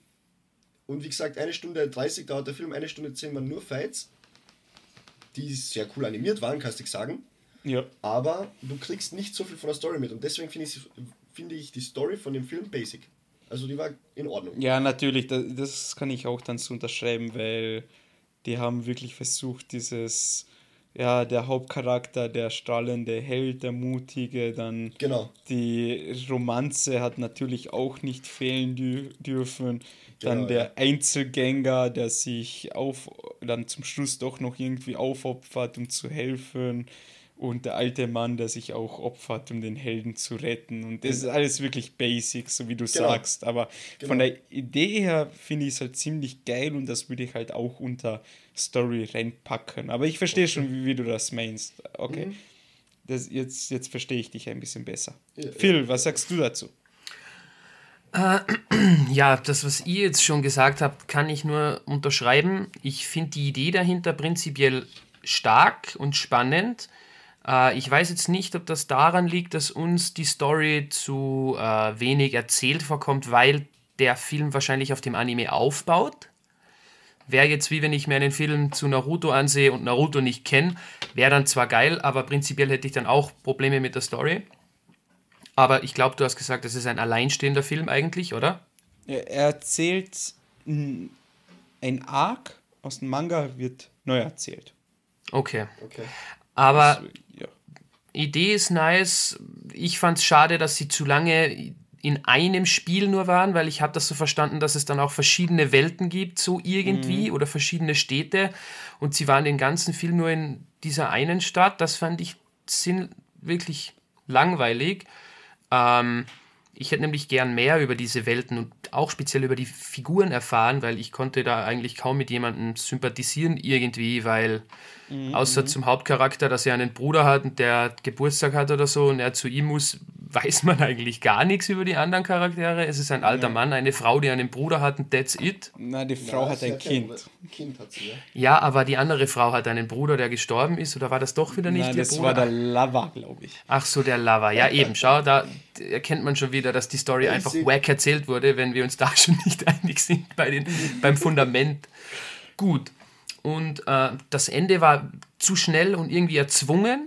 C: Und wie gesagt, eine Stunde 30 dauert der Film, eine Stunde 10 waren nur Fights, die sehr cool animiert waren, kannst du sagen.
A: Ja.
C: Aber du kriegst nicht so viel von der Story mit. Und deswegen finde ich, finde ich die Story von dem Film basic. Also die war in Ordnung.
A: Ja, natürlich, das, das kann ich auch dann so unterschreiben, weil die haben wirklich versucht, dieses, ja, der Hauptcharakter, der strahlende Held, der Mutige, dann
C: Genau.
A: die Romanze hat natürlich auch nicht fehlen dü dürfen. Dann
C: Genau,
A: der
C: ja.
A: Einzelgänger, der sich auf, dann zum Schluss doch noch irgendwie aufopfert, um zu helfen. Und der alte Mann, der sich auch opfert, um den Helden zu retten. Und das ist alles wirklich basic, so wie du
C: Genau.
A: sagst. Aber von der Idee her finde ich es halt ziemlich geil und das würde ich halt auch unter Story reinpacken. Aber ich verstehe schon, wie, wie du das meinst. Okay. Das, jetzt, jetzt verstehe ich dich ein bisschen besser.
C: Ja,
A: Phil, was sagst du dazu?
B: Ja, das, was ihr jetzt schon gesagt habt, kann ich nur unterschreiben. Ich finde die Idee dahinter prinzipiell stark und spannend. Äh, ich weiß jetzt nicht, ob das daran liegt, dass uns die Story zu äh, wenig erzählt vorkommt, weil der Film wahrscheinlich auf dem Anime aufbaut. Wäre jetzt wie wenn ich mir einen Film zu Naruto ansehe und Naruto nicht kenne, wäre dann zwar geil, aber prinzipiell hätte ich dann auch Probleme mit der Story. Aber ich glaube, du hast gesagt, das ist ein alleinstehender Film eigentlich, oder?
A: Er er erzählt ein Arc aus dem Manga wird neu erzählt.
B: Okay.
C: Okay.
B: Aber
A: Ja.
B: Idee ist nice. Ich fand es schade, dass sie zu lange in einem Spiel nur waren, weil ich habe das so verstanden, dass es dann auch verschiedene Welten gibt, so irgendwie, oder verschiedene Städte. Und sie waren den ganzen Film nur in dieser einen Stadt. Das fand ich wirklich langweilig. Ähm, ich hätte nämlich gern mehr über diese Welten und auch speziell über die Figuren erfahren, weil ich konnte da eigentlich kaum mit jemandem sympathisieren irgendwie, weil außer zum Hauptcharakter, dass er einen Bruder hat und der Geburtstag hat oder so und er zu ihm muss, weiß man eigentlich gar nichts über die anderen Charaktere. Es ist ein alter Mann, eine Frau, die einen Bruder hat und that's it.
A: Na, die Frau
C: Ja,
A: hat ein
C: ja
A: Kind.
C: Ein Kind hat sie, ja.
B: Ja, aber die andere Frau hat einen Bruder, der gestorben ist oder war das doch wieder nicht
A: Nein,
B: ihr
A: das
B: Bruder?
A: war der Lover, glaube ich.
B: Ach so, der Lover. Ja, eben. Schau, da erkennt man schon wieder, dass die Story einfach wack erzählt wurde, wenn wir uns da schon nicht einig sind bei den, beim Fundament. Gut. Und äh, das Ende war zu schnell und irgendwie erzwungen,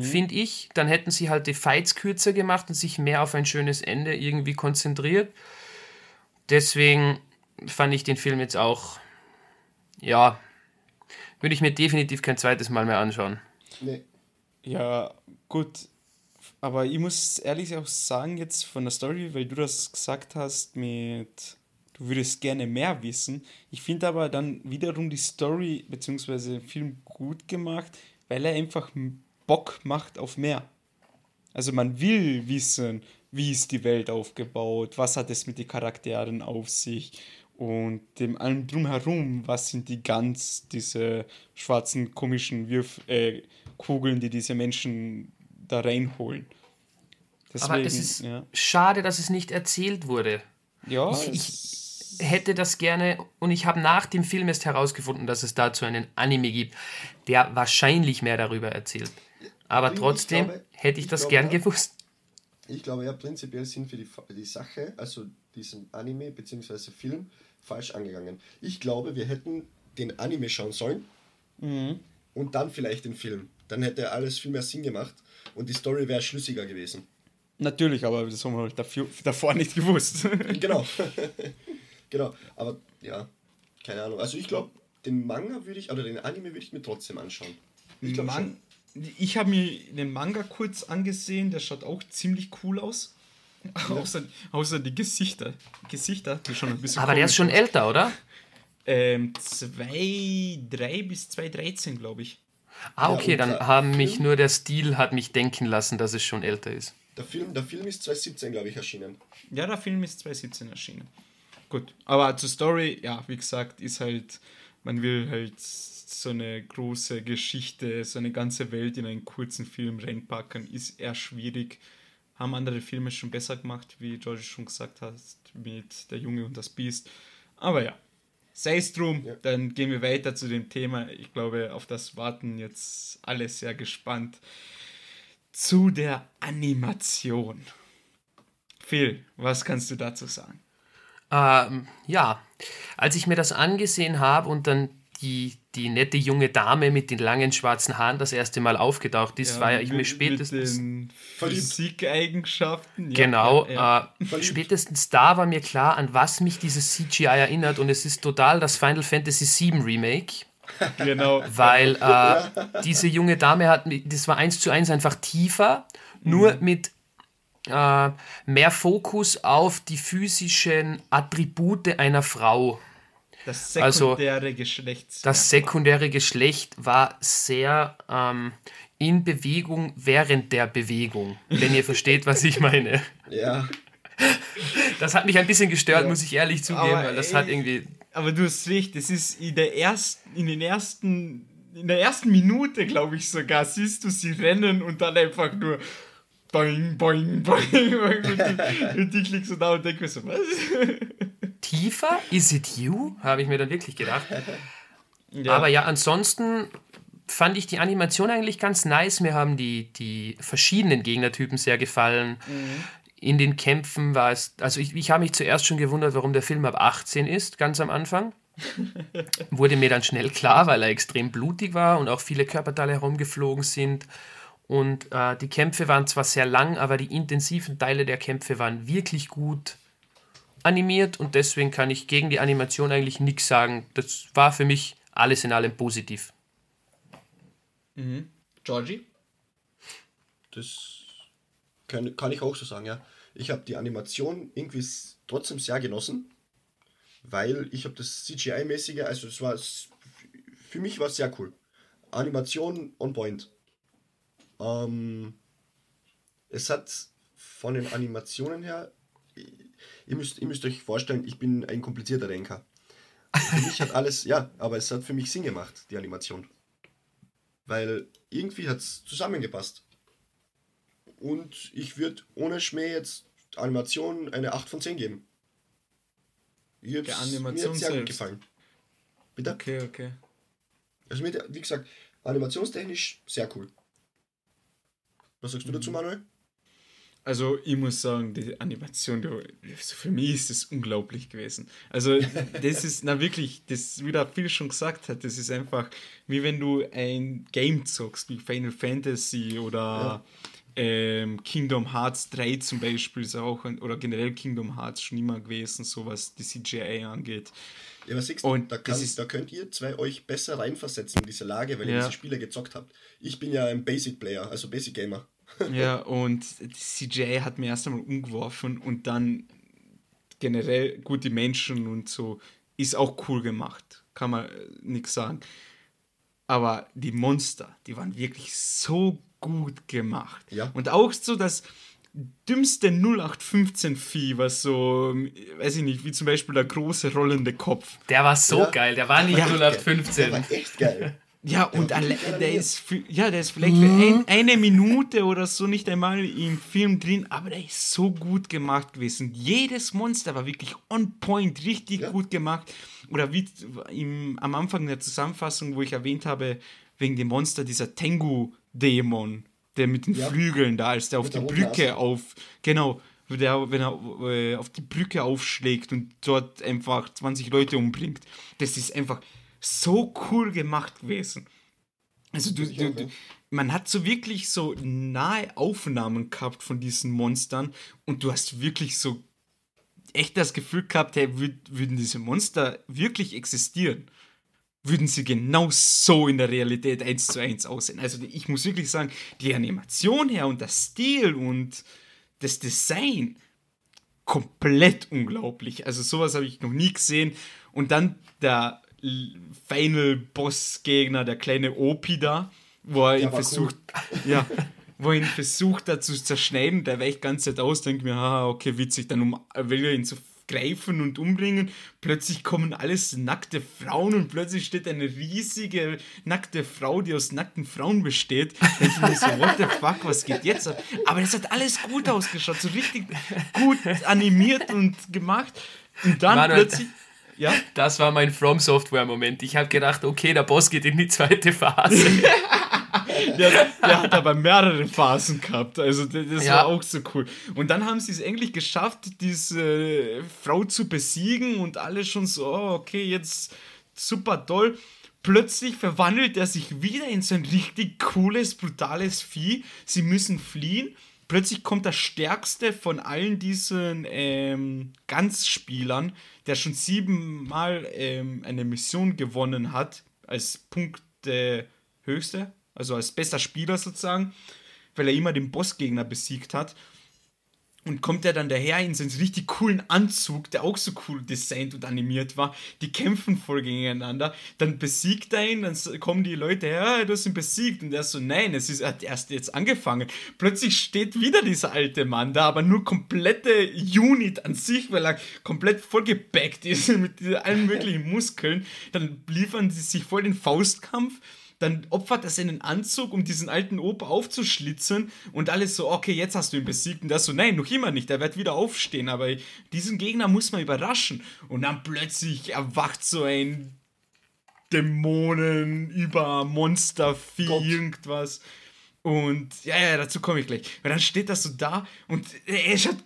B: finde ich. Dann hätten sie halt die Fights kürzer gemacht und sich mehr auf ein schönes Ende irgendwie konzentriert. Deswegen fand ich den Film jetzt auch, ja, würde ich mir definitiv kein zweites Mal mehr anschauen.
C: Nee.
A: Ja, gut. Aber ich muss ehrlich auch sagen, jetzt von der Story, weil du das gesagt hast mit, du würdest gerne mehr wissen. Ich finde aber dann wiederum die Story bzw. den Film gut gemacht, weil er einfach Bock macht auf mehr. Also man will wissen, wie ist die Welt aufgebaut, was hat es mit den Charakteren auf sich und dem allem drumherum, was sind die ganz, diese schwarzen komischen Wirf äh, Kugeln, die diese Menschen da reinholen.
B: Aber es ist ja. schade, dass es nicht erzählt wurde.
A: Ja,
B: ich, ich hätte das gerne und ich habe nach dem Film erst herausgefunden, dass es dazu einen Anime gibt, der wahrscheinlich mehr darüber erzählt. Aber trotzdem glaube, hätte ich, ich das glaube, gern gewusst.
C: Ich glaube ja, prinzipiell sind für die, die Sache, also diesen Anime bzw. Film, falsch angegangen. Ich glaube, wir hätten den Anime schauen sollen mhm. und dann vielleicht den Film. Dann hätte alles viel mehr Sinn gemacht und die Story wäre schlüssiger gewesen.
A: Natürlich, aber das haben wir dafür, davor nicht gewusst.
C: genau. genau. Aber ja, keine Ahnung. Also ich glaube, den Manga würde ich, oder den Anime würde ich mir trotzdem anschauen.
A: Ich glaube Man Ich habe mir den Manga kurz angesehen, der schaut auch ziemlich cool aus. Ja. außer, außer die Gesichter. Gesichter, die schon ein bisschen.
B: Aber der ist schon aus. älter, oder?
A: Ähm, 2,3 bis 2,13, glaube ich.
B: Ah, okay, ja, dann haben mich nur der Stil hat mich denken lassen, dass es schon älter ist.
C: Der Film, der Film ist 2017, glaube ich, erschienen.
A: Ja, der Film ist 2017 erschienen. Gut, aber zur Story, ja, wie gesagt, ist halt, man will halt so eine große Geschichte, so eine ganze Welt in einen kurzen Film reinpacken, ist eher schwierig. Haben andere Filme schon besser gemacht, wie George schon gesagt hat, mit Der Junge und das Biest. Aber ja, sei es drum, ja. dann gehen wir weiter zu dem Thema. Ich glaube, auf das warten jetzt alle sehr gespannt zu der Animation. Phil, was kannst du dazu sagen?
B: Ähm, ja, als ich mir das angesehen habe und dann die, die nette junge Dame mit den langen schwarzen Haaren das erste Mal aufgetaucht ist, ja, war ja ich mir spätestens. Mit
A: Physikeigenschaften.
B: Ja, genau, ja, äh, spätestens da war mir klar, an was mich dieses CGI erinnert und es ist total das Final Fantasy VII Remake. Genau. Weil äh, diese junge Dame hat, das war eins zu eins einfach tiefer, nur mhm. mit äh, mehr Fokus auf die physischen Attribute einer Frau.
A: Das sekundäre also, Geschlecht.
B: Das sekundäre Geschlecht war sehr ähm, in Bewegung während der Bewegung, wenn ihr versteht, was ich meine.
C: Ja.
B: Das hat mich ein bisschen gestört, ja. muss ich ehrlich zugeben, Aber weil das ey, hat irgendwie
A: aber du hast recht, es ist in der ersten, in den ersten, in der ersten Minute, glaube ich sogar, siehst du sie rennen und dann einfach nur boing, boing, boing, boing und, die, und die klickst du da und denkst so, was?
B: Tiefer? Is it you? Habe ich mir dann wirklich gedacht. Ja. Aber ja, ansonsten fand ich die Animation eigentlich ganz nice. Mir haben die, die verschiedenen Gegnertypen sehr gefallen. Mhm in den Kämpfen war es, also ich, ich habe mich zuerst schon gewundert, warum der Film ab 18 ist, ganz am Anfang. Wurde mir dann schnell klar, weil er extrem blutig war und auch viele Körperteile herumgeflogen sind. Und äh, die Kämpfe waren zwar sehr lang, aber die intensiven Teile der Kämpfe waren wirklich gut animiert und deswegen kann ich gegen die Animation eigentlich nichts sagen. Das war für mich alles in allem positiv.
A: Mhm. Georgie?
C: Das kann, kann ich auch so sagen, ja. Ich habe die Animation irgendwie trotzdem sehr genossen, weil ich habe das CGI-mäßige, also es war für mich war es sehr cool. Animation on point. Ähm, es hat von den Animationen her, ihr müsst, ihr müsst euch vorstellen, ich bin ein komplizierter Denker. Für mich hat alles, ja, aber es hat für mich Sinn gemacht, die Animation. Weil irgendwie hat es zusammengepasst. Und ich würde ohne Schmäh jetzt Animation eine 8 von 10 geben.
A: Ich Der Animation mir sehr
C: gut gefallen.
A: Bitte? Okay, okay.
C: Also mit, wie gesagt, animationstechnisch sehr cool. Was sagst du dazu, mhm. Manuel?
A: Also ich muss sagen, die Animation, also für mich ist es unglaublich gewesen. Also das ist, na wirklich, das, wie der Phil schon gesagt hat, das ist einfach, wie wenn du ein Game zockst, wie Final Fantasy oder ja ähm, Kingdom Hearts 3 zum Beispiel ist auch, oder generell Kingdom Hearts schon immer gewesen, so was die CGI angeht.
C: Ja, was siehst du, da, kann, ist, da könnt ihr zwei euch besser reinversetzen in diese Lage, weil ja. ihr diese Spiele gezockt habt. Ich bin ja ein Basic Player, also Basic Gamer.
A: ja, und die CGI hat mir erst einmal umgeworfen und dann generell gute Menschen und so ist auch cool gemacht. Kann man äh, nichts sagen. Aber die Monster, die waren wirklich so gut gemacht.
C: Ja.
A: Und auch so das dümmste 0815-Vieh, was so, weiß ich nicht, wie zum Beispiel der große rollende Kopf.
B: Der war so ja. geil, der war nicht ja, 0815.
C: Der war echt geil.
A: Ja, und alle, der ist, für, ja, der ist vielleicht für ein, eine Minute oder so nicht einmal im Film drin, aber der ist so gut gemacht gewesen. Jedes Monster war wirklich on point, richtig
C: Ja.
A: gut gemacht. Oder wie im, am Anfang der Zusammenfassung, wo ich erwähnt habe, wegen dem Monster, dieser Tengu-Dämon, der mit den
C: Ja.
A: Flügeln da, als der auf
C: Mit
A: die
C: der
A: Brücke auf, genau, wenn er, wenn er äh, auf die Brücke aufschlägt und dort einfach 20 Leute umbringt. Das ist einfach so cool gemacht gewesen. Also du, du, du, man hat so wirklich so nahe Aufnahmen gehabt von diesen Monstern und du hast wirklich so echt das Gefühl gehabt, hey, würd, würden diese Monster wirklich existieren? Würden sie genau so in der Realität eins zu eins aussehen? Also ich muss wirklich sagen, die Animation her und der Stil und das Design komplett unglaublich. Also sowas habe ich noch nie gesehen. Und dann der L- Final Boss Gegner, der kleine Opi da, wo er ihn
C: war
A: versucht, ja, wo er ihn versucht da zu zerschneiden, der weicht ganz Zeit aus, denkt mir, haha, okay, witzig, dann um, will er ihn zu greifen und umbringen. Plötzlich kommen alles nackte Frauen und plötzlich steht eine riesige nackte Frau, die aus nackten Frauen besteht. Denk ich mir so, what the fuck, was geht jetzt ab? Aber das hat alles gut ausgeschaut, so richtig gut animiert und gemacht. Und dann
B: Manuel,
A: plötzlich. Ja,
B: Das war mein From Software Moment. Ich habe gedacht, okay, der Boss geht in die zweite Phase.
A: der, der hat aber mehrere Phasen gehabt. Also das, das
B: Ja.
A: war auch so cool. Und dann haben sie es endlich geschafft, diese Frau zu besiegen und alle schon so, oh, okay, jetzt super toll. Plötzlich verwandelt er sich wieder in so ein richtig cooles, brutales Vieh. Sie müssen fliehen. Plötzlich kommt der stärkste von allen diesen ähm, Ganzspielern, der schon siebenmal ähm, eine Mission gewonnen hat, als Punkte höchste, also als bester Spieler sozusagen, weil er immer den Bossgegner besiegt hat. Und kommt er dann daher in seinen richtig coolen Anzug, der auch so cool designt und animiert war. Die kämpfen voll gegeneinander. Dann besiegt er ihn, dann kommen die Leute her, "Ah, du hast ihn besiegt. Und er so, nein, es ist er hat erst jetzt angefangen. Plötzlich steht wieder dieser alte Mann da, aber nur komplette Unit an sich, weil er komplett vollgebackt ist mit allen möglichen Muskeln. Dann liefern sie sich voll den Faustkampf dann opfert er seinen Anzug, um diesen alten Opa aufzuschlitzen und alles so, okay, jetzt hast du ihn besiegt. Und das so, nein, noch immer nicht, er wird wieder aufstehen, aber diesen Gegner muss man überraschen. Und dann plötzlich erwacht so ein Dämonen über Monstervieh, irgendwas. Und ja, ja, dazu komme ich gleich. Und dann steht das so da und er schaut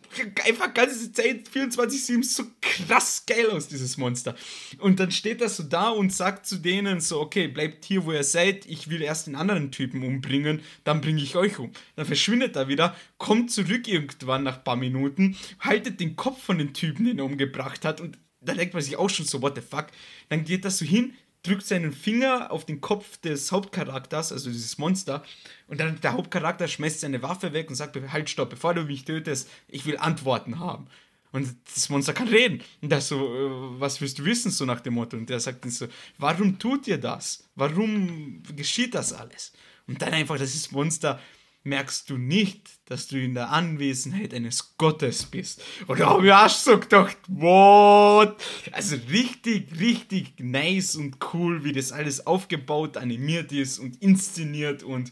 A: einfach ganze Zeit 24-7 so krass geil aus, dieses Monster. Und dann steht das so da und sagt zu denen so, okay, bleibt hier, wo ihr seid, ich will erst den anderen Typen umbringen, dann bringe ich euch um. Dann verschwindet er wieder, kommt zurück irgendwann nach paar Minuten, haltet den Kopf von dem Typen, den er umgebracht hat und da denkt man sich auch schon so, what the fuck. Dann geht das so hin, drückt seinen Finger auf den Kopf des Hauptcharakters, also dieses Monster, und dann der Hauptcharakter schmeißt seine Waffe weg und sagt, halt, stopp, bevor du mich tötest, ich will Antworten haben. Und das Monster kann reden. Und der so, äh, was willst du wissen, so nach dem Motto? Und der sagt dann so, warum tut ihr das? Warum geschieht das alles? Und dann einfach, das ist Monster, merkst du nicht, dass du in der Anwesenheit eines Gottes bist. Und da hab ich auch so gedacht, what? Also richtig, richtig nice und cool, wie das alles aufgebaut, animiert ist und inszeniert und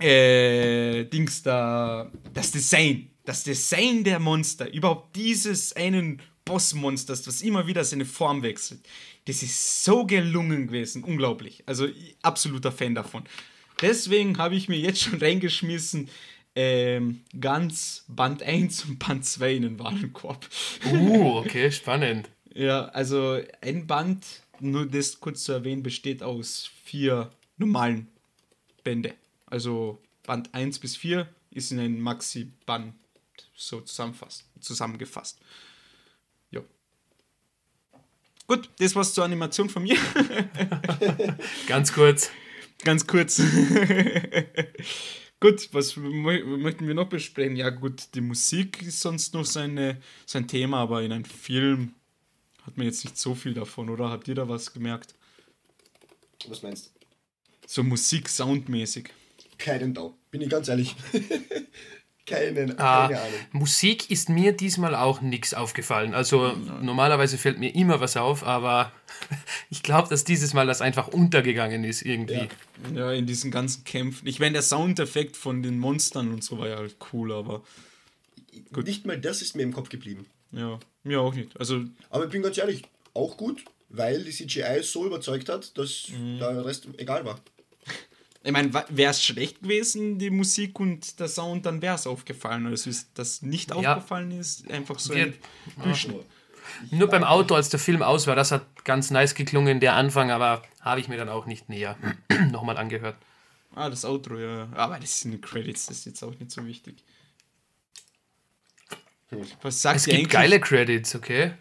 A: äh, Dings da, das Design, das Design der Monster, überhaupt dieses einen Bossmonsters, das immer wieder seine Form wechselt, das ist so gelungen gewesen, unglaublich. Also absoluter Fan davon. Deswegen habe ich mir jetzt schon reingeschmissen, ähm, ganz Band 1 und Band 2 in den Warenkorb.
B: Uh, okay, spannend.
A: Ja, also ein Band, nur das kurz zu erwähnen, besteht aus vier normalen Bände. Also Band 1 bis 4 ist in ein Maxi-Band so zusammengefasst. Ja. Gut, das war's zur Animation von mir.
B: Ganz kurz.
A: Ganz kurz. gut, was mö- möchten wir noch besprechen? Ja, gut, die Musik ist sonst noch seine, sein Thema, aber in einem Film hat man jetzt nicht so viel davon, oder? Habt ihr da was gemerkt?
C: Was meinst du?
A: So Musik, soundmäßig.
C: Keinen Dau. Bin ich ganz ehrlich. Keine,
B: Ah,
C: keine Ahnung.
B: Musik ist mir diesmal auch nichts aufgefallen. Also normalerweise fällt mir immer was auf, aber ich glaube, dass dieses Mal das einfach untergegangen ist irgendwie.
C: Ja.
A: Ja, in diesen ganzen Kämpfen. Ich meine, der Soundeffekt von den Monstern und so war ja halt cool, aber Gut.
C: Nicht mal das ist mir im Kopf geblieben.
A: ja, mir auch nicht. Also,
C: Aber ich bin ganz ehrlich, auch gut, weil die CGI so überzeugt hat, dass
A: Mhm.
C: der Rest egal war.
A: Ich meine, wäre es schlecht gewesen, die Musik und der Sound, dann wäre es aufgefallen. Also, ist das nicht
B: Ja.
A: aufgefallen ist, einfach so
B: Wir-
A: ein Durchschnitt.
B: Nur beim Auto, als der Film aus war, das hat ganz nice geklungen, der Anfang, aber habe ich mir dann auch nicht näher nochmal angehört.
A: Ah, das Outro, ja. Aber das sind Credits, das ist jetzt auch nicht so wichtig. Was sagt
B: Es gibt
A: eigentlich?
B: geile Credits, okay?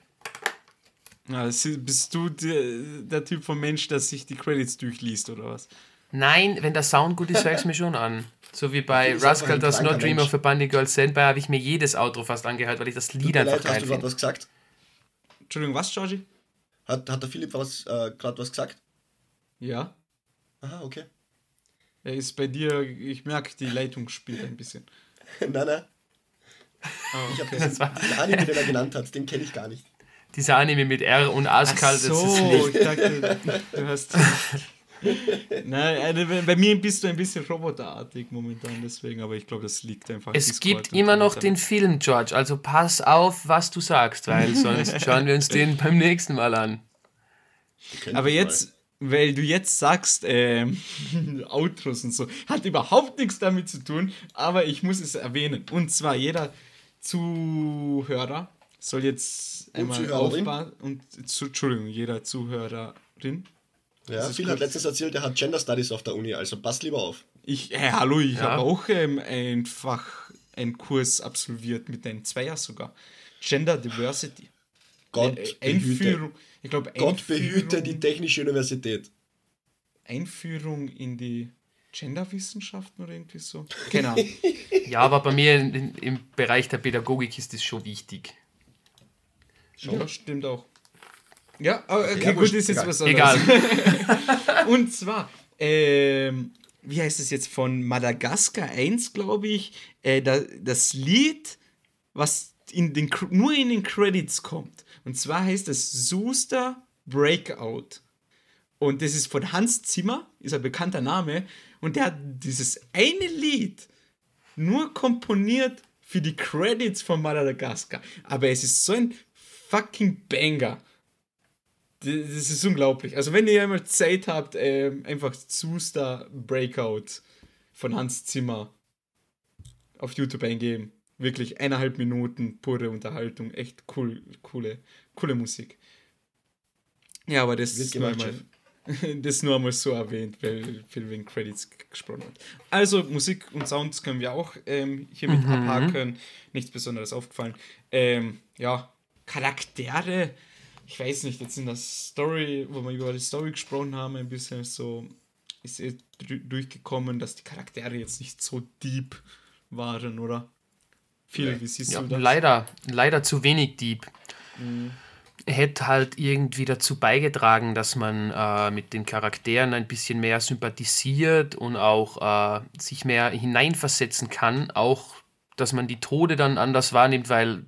A: Ist- bist du der, der Typ von Mensch, der sich die Credits durchliest, oder was?
B: Nein, wenn der Sound gut ist, höre ich es mir schon an. So wie bei Rascal Does Not Dream
C: Mensch.
B: of a Bunny Girl Standby habe ich mir jedes Outro fast angehört, weil ich das Lied
C: Tut mir
B: einfach
C: leid,
B: geil
C: hast du gerade was gesagt?
A: Entschuldigung, was, Georgie?
C: Hat, hat der Philipp was, äh, gerade was gesagt?
A: Ja.
C: Aha, okay.
A: Er ist bei dir, ich merke, die Leitung spielt ein bisschen.
C: nein, nein.
A: Ah,
C: Ich habe
A: okay.
C: diesen, Anime, den er genannt hat, den kenne ich gar nicht.
B: Dieser Anime mit R und Askalt, das ist
A: so,
B: nicht.
A: ich dachte, du hast. Nein, also bei mir bist du ein bisschen roboterartig momentan, deswegen, aber ich glaube, das liegt einfach.
B: Es
A: Discord
B: gibt immer noch den. Film, George, also pass auf, was du sagst, weil sonst schauen wir uns den beim nächsten Mal an.
A: Aber jetzt, weil du jetzt sagst, ähm, Outros und so, hat überhaupt nichts damit zu tun, aber ich muss es erwähnen. Und zwar jeder Zuhörer soll jetzt einmal aufpassen und Entschuldigung, jeder Zuhörerin.
C: Ja, Phil
A: gut.
C: hat letztens erzählt, er hat Gender Studies auf der Uni, also passt lieber auf.
A: Ich, äh, hallo, ich
B: Ja.
A: habe auch ähm, einfach einen Kurs absolviert mit einem Zweier sogar. Gender Diversity.
C: Gott
A: Äh,
C: behüte,
A: Einführung, ich glaube,
C: Gott behüte die Technische Universität.
A: Einführung in die Genderwissenschaften oder irgendwie so. Keine Ahnung.
B: Ja, aber bei mir in, in, im Bereich der Pädagogik ist das schon wichtig.
A: ja, stimmt auch. Ja, okay,
C: Ja,
A: gut, ist jetzt
C: egal.
A: was anderes.
B: Egal.
A: Und zwar, ähm, wie heißt es jetzt von Madagaskar 1, glaube ich, äh, da, das Lied, was in den, nur in den Credits kommt. Und zwar heißt es Suster Breakout. Und das ist von Hans Zimmer, ist ein bekannter Name. Und der hat dieses eine Lied nur komponiert für die Credits von Madagaskar. Aber es ist so ein fucking Banger. Das ist unglaublich. Also, wenn ihr einmal Zeit habt, ähm, einfach Suster Breakout von Hans Zimmer auf YouTube eingeben. Wirklich eineinhalb Minuten pure Unterhaltung. Echt cool, coole, coole Musik. Ja, aber das
C: Wird
A: ist nur einmal, das nur einmal so erwähnt, weil Phil wegen Credits gesprochen hat. Also Musik und Sounds können wir auch ähm, hiermit abhaken. Nichts Besonderes aufgefallen. Ähm, ja, Charaktere, ich weiß nicht, jetzt in der Story, wo wir über die Story gesprochen haben, ein bisschen so ist eh durchgekommen, dass die Charaktere jetzt nicht so deep waren, oder?
C: Nee.
A: wie siehst
B: Ja,
A: du das?
B: leider, leider zu wenig Deep. Hätte halt irgendwie dazu beigetragen, dass man äh, mit den Charakteren ein bisschen mehr sympathisiert und auch äh, sich mehr hineinversetzen kann. Auch, dass man die Tode dann anders wahrnimmt, weil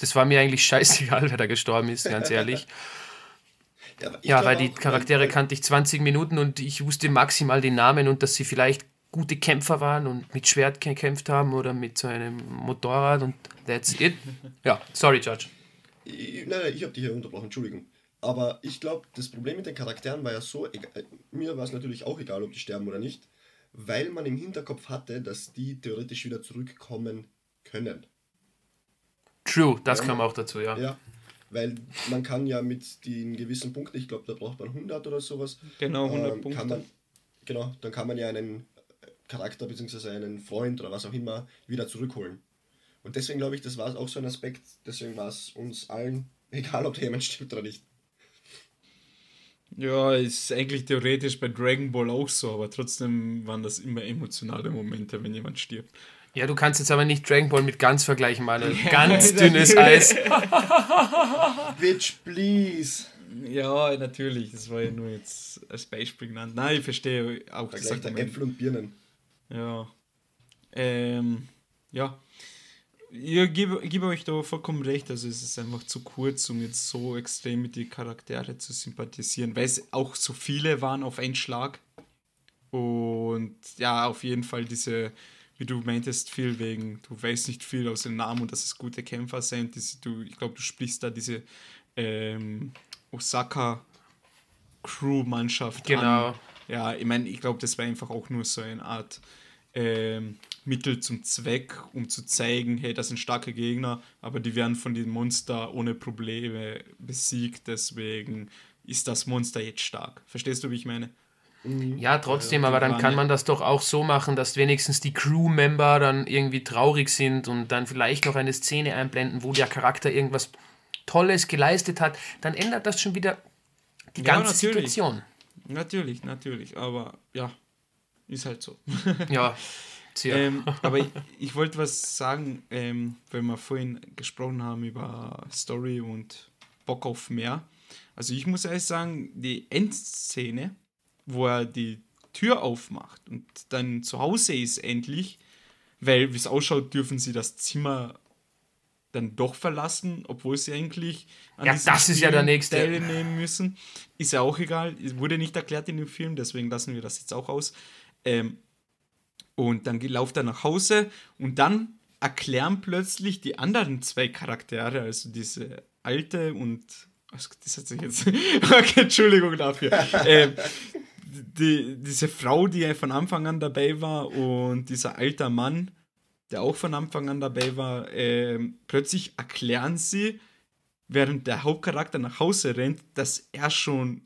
B: das war mir eigentlich scheißegal, wer da gestorben ist, ganz ehrlich.
C: Ja,
B: Ja, weil die Charaktere
C: weil-
B: kannte ich 20 Minuten und ich wusste maximal den Namen und dass sie vielleicht gute Kämpfer waren und mit Schwert gekämpft haben oder mit so einem Motorrad und that's it. Ja, sorry, Judge.
C: Ich, nein, nein, ich habe dich hier unterbrochen, Entschuldigung. Aber ich glaube, das Problem mit den Charakteren war ja so, ega- äh, mir war es natürlich auch egal, ob die sterben oder nicht, weil man im Hinterkopf hatte, dass die theoretisch wieder zurückkommen können.
B: True, das
C: Ja.
B: kam auch dazu, ja.
C: Ja, weil man kann ja mit den gewissen Punkten, ich glaube, da braucht man 100 oder sowas,
A: Genau, 100
C: ähm,
A: Punkte.
C: Man, genau, dann kann man ja einen Charakter bzw. einen Freund oder was auch immer wieder zurückholen. Und deswegen glaube ich, das war auch so ein Aspekt, deswegen war es uns allen, egal ob da jemand stirbt oder nicht.
A: Ja, ist eigentlich theoretisch bei Dragon Ball auch so, aber trotzdem waren das immer emotionale Momente, wenn jemand stirbt.
B: Ja, du kannst jetzt aber nicht Dragon Ball mit ganz vergleichen, mal ein ganz dünnes Eis.
C: Bitch, please!
A: Ja, natürlich, das war ja nur jetzt als Beispiel genannt. Nein, ich verstehe auch das
C: Vergleich der
A: Argument.
C: Äpfel und Birnen.
A: Ja. Ähm, ja. Ja, gebe, gebe euch da vollkommen recht. Also es ist einfach zu kurz, um jetzt so extrem mit den Charaktere zu sympathisieren, weil es auch so viele waren auf einen Schlag. Und ja, auf jeden Fall diese, wie du meintest, viel wegen, du weißt nicht viel aus den Namen und dass es gute Kämpfer sind. Diese, du, ich glaube, du sprichst da diese ähm, Osaka Crew-Mannschaft
B: Genau.
A: an. Ja, ich meine, ich glaube, das war einfach auch nur so eine Art ähm, Mittel zum Zweck, um zu zeigen, hey, das sind starke Gegner, aber die werden von den Monster ohne Probleme besiegt, deswegen ist das Monster jetzt stark. Verstehst du, wie ich meine?
B: Ja, trotzdem, aber dann kann man das doch auch so machen, dass wenigstens die Crew-Member dann irgendwie traurig sind und dann vielleicht noch eine Szene einblenden, wo der Charakter irgendwas Tolles geleistet hat. Dann ändert das schon wieder die
A: Ja,
B: ganze
A: natürlich.
B: Situation.
A: Natürlich, natürlich, aber ja, ist halt so.
B: Ja, sehr.
A: ähm, aber ich, ich wollte was sagen, ähm, weil wir vorhin gesprochen haben über Story und Bock auf mehr. Also ich muss ehrlich sagen, die Endszene, wo er die Tür aufmacht und dann zu Hause ist endlich, weil wie es ausschaut, dürfen sie das Zimmer dann doch verlassen, obwohl sie eigentlich an
B: Ja, das ist ja der nächste.
A: teilnehmen müssen. Ist ja auch egal, es wurde nicht erklärt in dem Film, deswegen lassen wir das jetzt auch aus. Ähm, und dann lauft er nach Hause und dann erklären plötzlich die anderen zwei Charaktere, also diese alte und das hat sich jetzt okay, Entschuldigung dafür. ähm, die, diese Frau, die von Anfang an dabei war und dieser alter Mann, der auch von Anfang an dabei war, ähm, plötzlich erklären sie, während der Hauptcharakter nach Hause rennt, dass er schon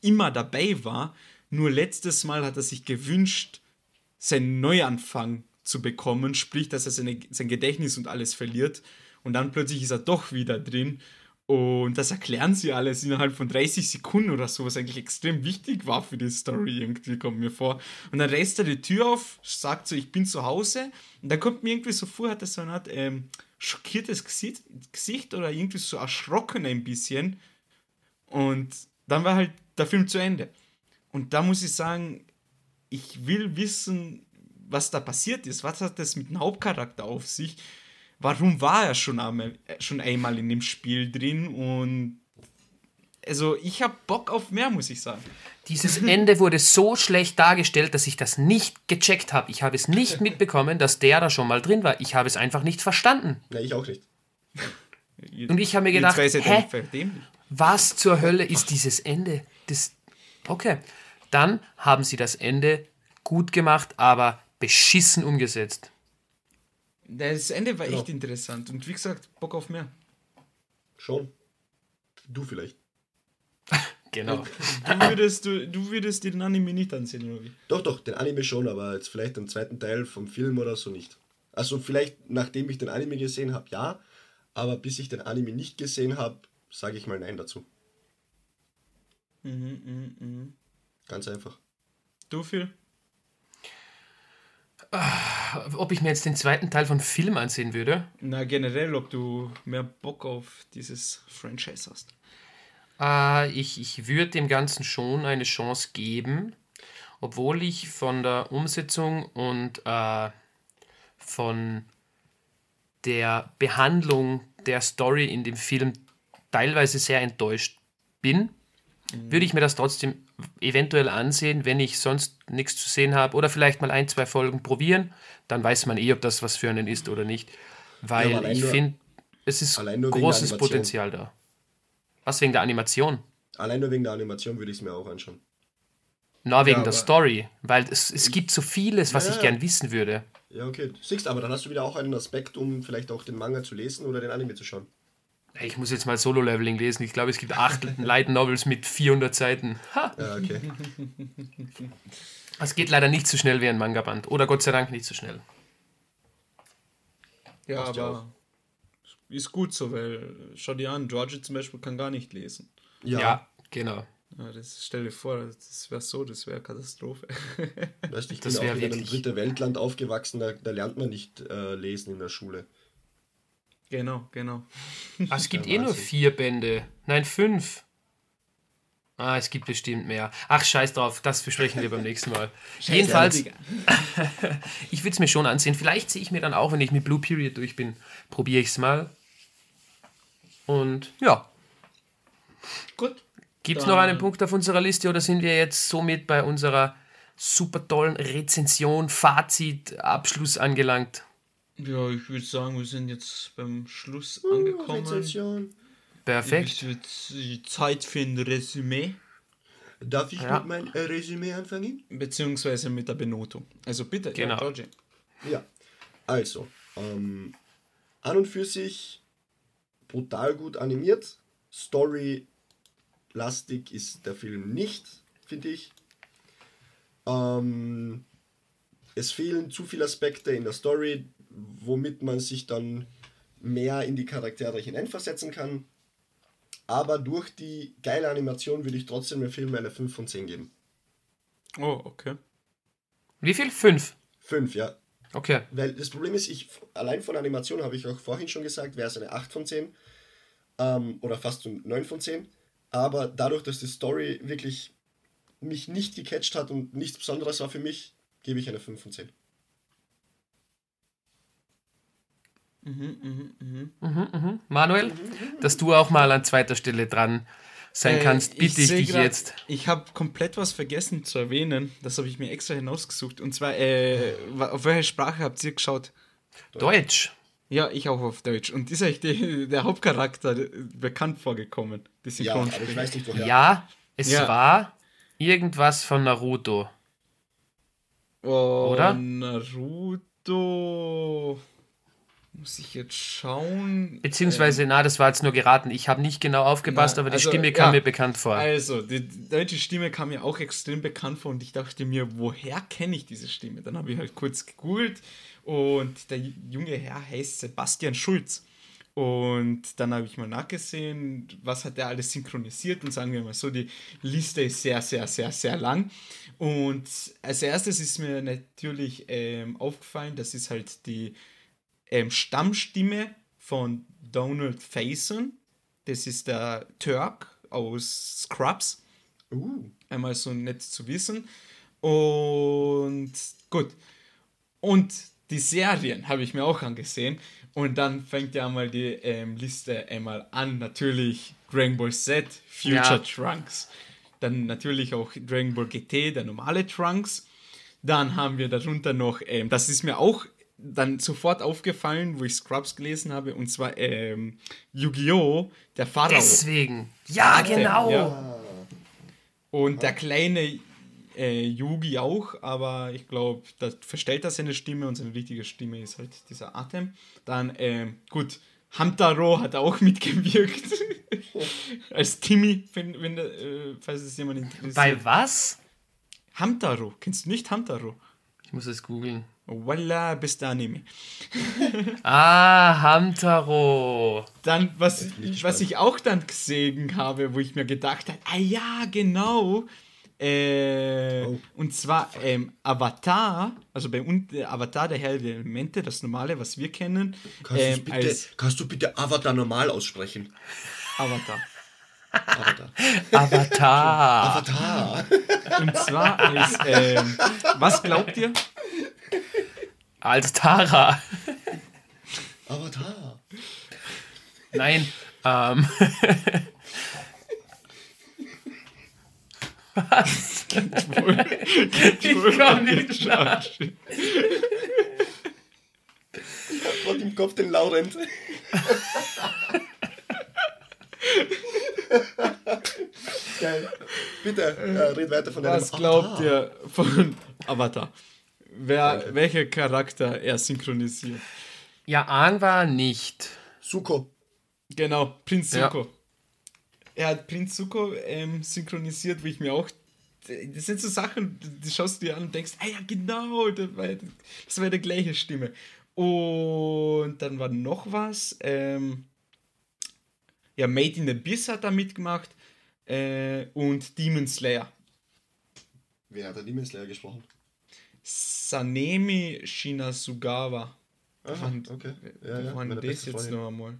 A: immer dabei war. Nur letztes Mal hat er sich gewünscht, seinen Neuanfang zu bekommen, sprich, dass er seine, sein Gedächtnis und alles verliert. Und dann plötzlich ist er doch wieder drin. Und das erklären sie alles innerhalb von 30 Sekunden oder so, was eigentlich extrem wichtig war für die Story, irgendwie kommt mir vor. Und dann reißt er die Tür auf, sagt so, ich bin zu Hause. Und dann kommt mir irgendwie so vor, hat er so eine Art ähm, schockiertes Gesicht, Gesicht oder irgendwie so erschrocken ein bisschen. Und dann war halt der Film zu Ende. Und da muss ich sagen, ich will wissen, was da passiert ist. Was hat das mit dem Hauptcharakter auf sich? Warum war er schon einmal, äh, schon einmal in dem Spiel drin? Und also ich habe Bock auf mehr, muss ich sagen.
B: Dieses Ende wurde so schlecht dargestellt, dass ich das nicht gecheckt habe. Ich habe es nicht mitbekommen, dass der da schon mal drin war. Ich habe es einfach nicht verstanden.
C: Ja, ich auch nicht.
B: Und ich habe mir gedacht, hä? Was zur Hölle ist dieses Ende? Das, okay. Dann haben sie das Ende gut gemacht, aber beschissen umgesetzt.
A: Das Ende war
C: Genau.
A: echt interessant. Und wie gesagt, Bock auf mehr.
C: Schon. Du vielleicht.
B: Genau.
A: Du würdest, du, du würdest dir den Anime nicht ansehen, oder wie?
C: Doch, doch, den Anime schon, aber jetzt vielleicht den zweiten Teil vom Film oder so nicht. Also vielleicht, nachdem ich den Anime gesehen habe, ja, aber bis ich den Anime nicht gesehen habe, sage ich mal Nein dazu.
A: Mhm, mhm, mhm.
C: Ganz einfach.
A: Du, Phil?
B: Ob ich mir jetzt den zweiten Teil von Film ansehen würde?
A: Na, generell, ob du mehr Bock auf dieses Franchise hast.
B: Äh, ich, ich würde dem Ganzen schon eine Chance geben, obwohl ich von der Umsetzung und äh, von der Behandlung der Story in dem Film teilweise sehr enttäuscht bin, würde ich mir das trotzdem eventuell ansehen, wenn ich sonst nichts zu sehen habe oder vielleicht mal ein, zwei Folgen probieren, dann weiß man eh, ob das was für einen ist oder nicht, weil
C: Ja,
B: ich finde, es ist großes. Potenzial da. Was wegen der Animation?
C: Allein nur wegen der Animation würde ich es mir auch anschauen.
B: Na, wegen
A: Ja,
B: der Story, weil es, es gibt so vieles, was
C: Ja,
B: ich gern wissen würde.
C: Ja, okay. Siehst aber dann hast du wieder auch einen Aspekt, um vielleicht auch den Manga zu lesen oder den Anime zu schauen.
B: Ich muss jetzt mal Solo-Leveling lesen. Ich glaube, es gibt acht Light Novels mit 400 Seiten. Ha!
C: Ja, okay.
B: Das geht leider nicht so schnell wie ein Manga-Band. Oder Gott sei Dank nicht so schnell.
A: Ja,
C: Passt ja
A: aber ist gut so, weil schau dir an, George zum Beispiel kann gar nicht lesen.
C: Ja,
B: Ja, genau.
A: Ja, das stell dir vor, das wäre so, das wäre Katastrophe.
C: weißt, du, ich
B: Das
C: bin auch in einem
B: wirklich-
C: dritte Weltland aufgewachsen, da, da lernt man nicht äh, lesen in der Schule.
A: Genau, genau.
B: Ah, es gibt
C: Ja,
B: eh nur vier Bände. Nein, fünf. Ah, es gibt bestimmt mehr. Ach, scheiß drauf, das besprechen wir beim nächsten Mal. Jedenfalls, ich würde es mir schon ansehen. Vielleicht sehe ich mir dann auch, wenn ich mit Blue Period durch bin, probiere ich es mal. Und ja.
A: Gut.
B: Gibt es noch einen Punkt auf unserer Liste oder sind wir jetzt somit bei unserer super tollen Rezension, Fazit, Abschluss angelangt?
A: Ja, ich würde sagen, wir sind jetzt beim Schluss
C: Uh,
A: angekommen.
C: Rezension.
B: Perfekt.
A: Es wird die Zeit für ein Resümee,
C: Darf ich
B: Ja.
C: mit meinem äh, Resümee anfangen?
A: beziehungsweise mit der Benotung. Also bitte,
B: Genau.
A: ja.
C: Ja. Also, ähm, an und für sich brutal gut animiert. Story-lastig ist der Film nicht, finde ich. Ähm, es fehlen zu viele Aspekte in der Story, womit man sich dann mehr in die Charaktere hineinversetzen kann. Aber durch die geile Animation würde ich trotzdem dem Film eine 5 von 10 geben.
A: Oh, okay.
B: Wie viel? Fünf.
C: 5, ja.
B: Okay.
C: Weil das Problem ist, ich allein von Animation habe ich auch vorhin schon gesagt, wäre es eine 8 von 10 ähm, oder fast so 9 von 10. Aber dadurch, dass die Story wirklich mich nicht gecatcht hat und nichts Besonderes war für mich, gebe ich eine 5 von 10.
A: Mhm, mhm, mhm.
B: Mhm, mhm. Manuel, dass du auch mal an zweiter Stelle dran sein
A: Äh,
B: kannst, bitte ich,
A: seh
B: dich
A: grad,
B: jetzt.
A: Ich habe komplett was vergessen zu erwähnen. Das habe ich mir extra hinausgesucht. Und zwar, äh, auf welche Sprache habt ihr geschaut?
B: Deutsch.
A: Ja, ich auch auf Deutsch. Und ist euch der Hauptcharakter bekannt vorgekommen? Die
C: Ja, aber ich weiß nicht woher.
B: Ja, es
A: Ja.
B: war irgendwas von Naruto.
A: Oh,
B: Oder?
A: Naruto. Muss ich jetzt schauen.
B: Beziehungsweise, na, das war jetzt nur geraten. Ich habe nicht genau aufgepasst,
A: Na,
B: aber die
A: also,
B: Stimme kam
A: ja.
B: mir bekannt vor.
A: Also, die deutsche Stimme kam mir auch extrem bekannt vor und ich dachte mir, woher kenne ich diese Stimme? Dann habe ich halt kurz gegoogelt und der junge Herr heißt Sebastian Schulz. Und dann habe ich mal nachgesehen, was hat er alles synchronisiert und sagen wir mal so, die Liste ist sehr, sehr, sehr, sehr lang. Und als erstes ist mir natürlich ähm, aufgefallen, das ist halt die ähm, Stammstimme von Donald Faison. Das ist der Turk aus Scrubs.
C: Uh,
A: Einmal so nett zu wissen. Und gut. Und die Serien habe ich mir auch angesehen. Und dann fängt ja mal die ähm, Liste einmal an. Natürlich Dragon Ball Z, Future
B: Ja.
A: Trunks. Dann natürlich auch Dragon Ball GT, der normale Trunks. Dann haben wir darunter noch, ähm, das ist mir auch dann sofort aufgefallen, wo ich Scrubs gelesen habe, und zwar ähm, Yu-Gi-Oh!, der Pharao.
B: Deswegen. Ja,
A: Warte,
B: genau.
A: ja. Und der kleine äh, Yugi auch, aber ich glaube, da verstellt er seine Stimme und seine richtige Stimme ist halt dieser Atem. Dann, ähm, gut, Hamtaro hat auch mitgewirkt. Als Timmy, wenn, wenn, äh, falls es jemand interessiert.
B: Bei was?
A: Hamtaro, kennst du nicht Hamtaro?
B: Ich muss es googeln.
A: Voila, bist Anime.
B: Ah, Hamtaro.
A: Dann, was, was ich auch dann gesehen habe, wo ich mir gedacht habe, ah ja, genau. Äh,
C: Oh.
A: Und zwar ähm, Avatar, also bei uns der Avatar, der Herr der Elemente, das normale, was wir kennen,
C: kannst,
A: ähm,
C: bitte,
A: als
C: kannst du bitte Avatar normal aussprechen?
A: Avatar.
C: Avatar.
B: Avatar.
C: Avatar.
A: Und zwar als, ähm, was glaubt ihr?
B: Als Tara.
C: Avatar.
B: Nein. Ähm. Was? ich komm nicht klar.
C: Gott im Kopf den Laurent. Geil. Bitte, äh, red weiter von deinem
A: Was glaubt
C: Avatar.
A: ihr von Avatar? Wer,
C: Danke.
A: welcher Charakter er synchronisiert?
B: Ja, Aang war nicht.
C: Suko.
A: Genau, Prinz
B: Ja.
A: Zuko. Er hat Prinz Zuko ähm, synchronisiert, wo ich mir auch. Das sind so Sachen, die schaust du dir an und denkst, ah ja, genau, das war, das war die gleiche Stimme. Und dann war noch was. Ähm, ja, Made in the Abyss hat da mitgemacht. Äh, und Demon Slayer.
C: Wer hat der Demon Slayer gesprochen?
A: Sanemi Shinasugawa.
C: Aha,
A: Wann-
C: okay. Ja, ja, meine
A: das jetzt noch einmal?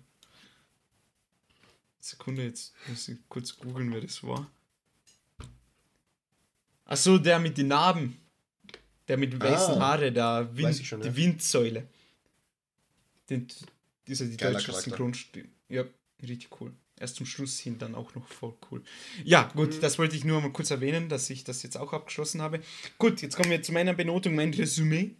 A: Sekunde, jetzt muss ich kurz googeln, wer das war. Achso, der mit den Narben. Der mit den weißen
C: Ah,
A: Haare, da Wind,
C: schon,
A: die
C: ja.
A: Windsäule. Den, dieser die
C: Geiler
A: deutsche. Synchronstimme. Ja, richtig cool. Erst zum Schluss hin dann auch noch voll cool. Ja, gut,
C: Mhm.
A: das wollte ich nur mal kurz erwähnen, dass ich das jetzt auch abgeschlossen habe. Gut, jetzt kommen wir zu meiner Benotung, mein Resümee.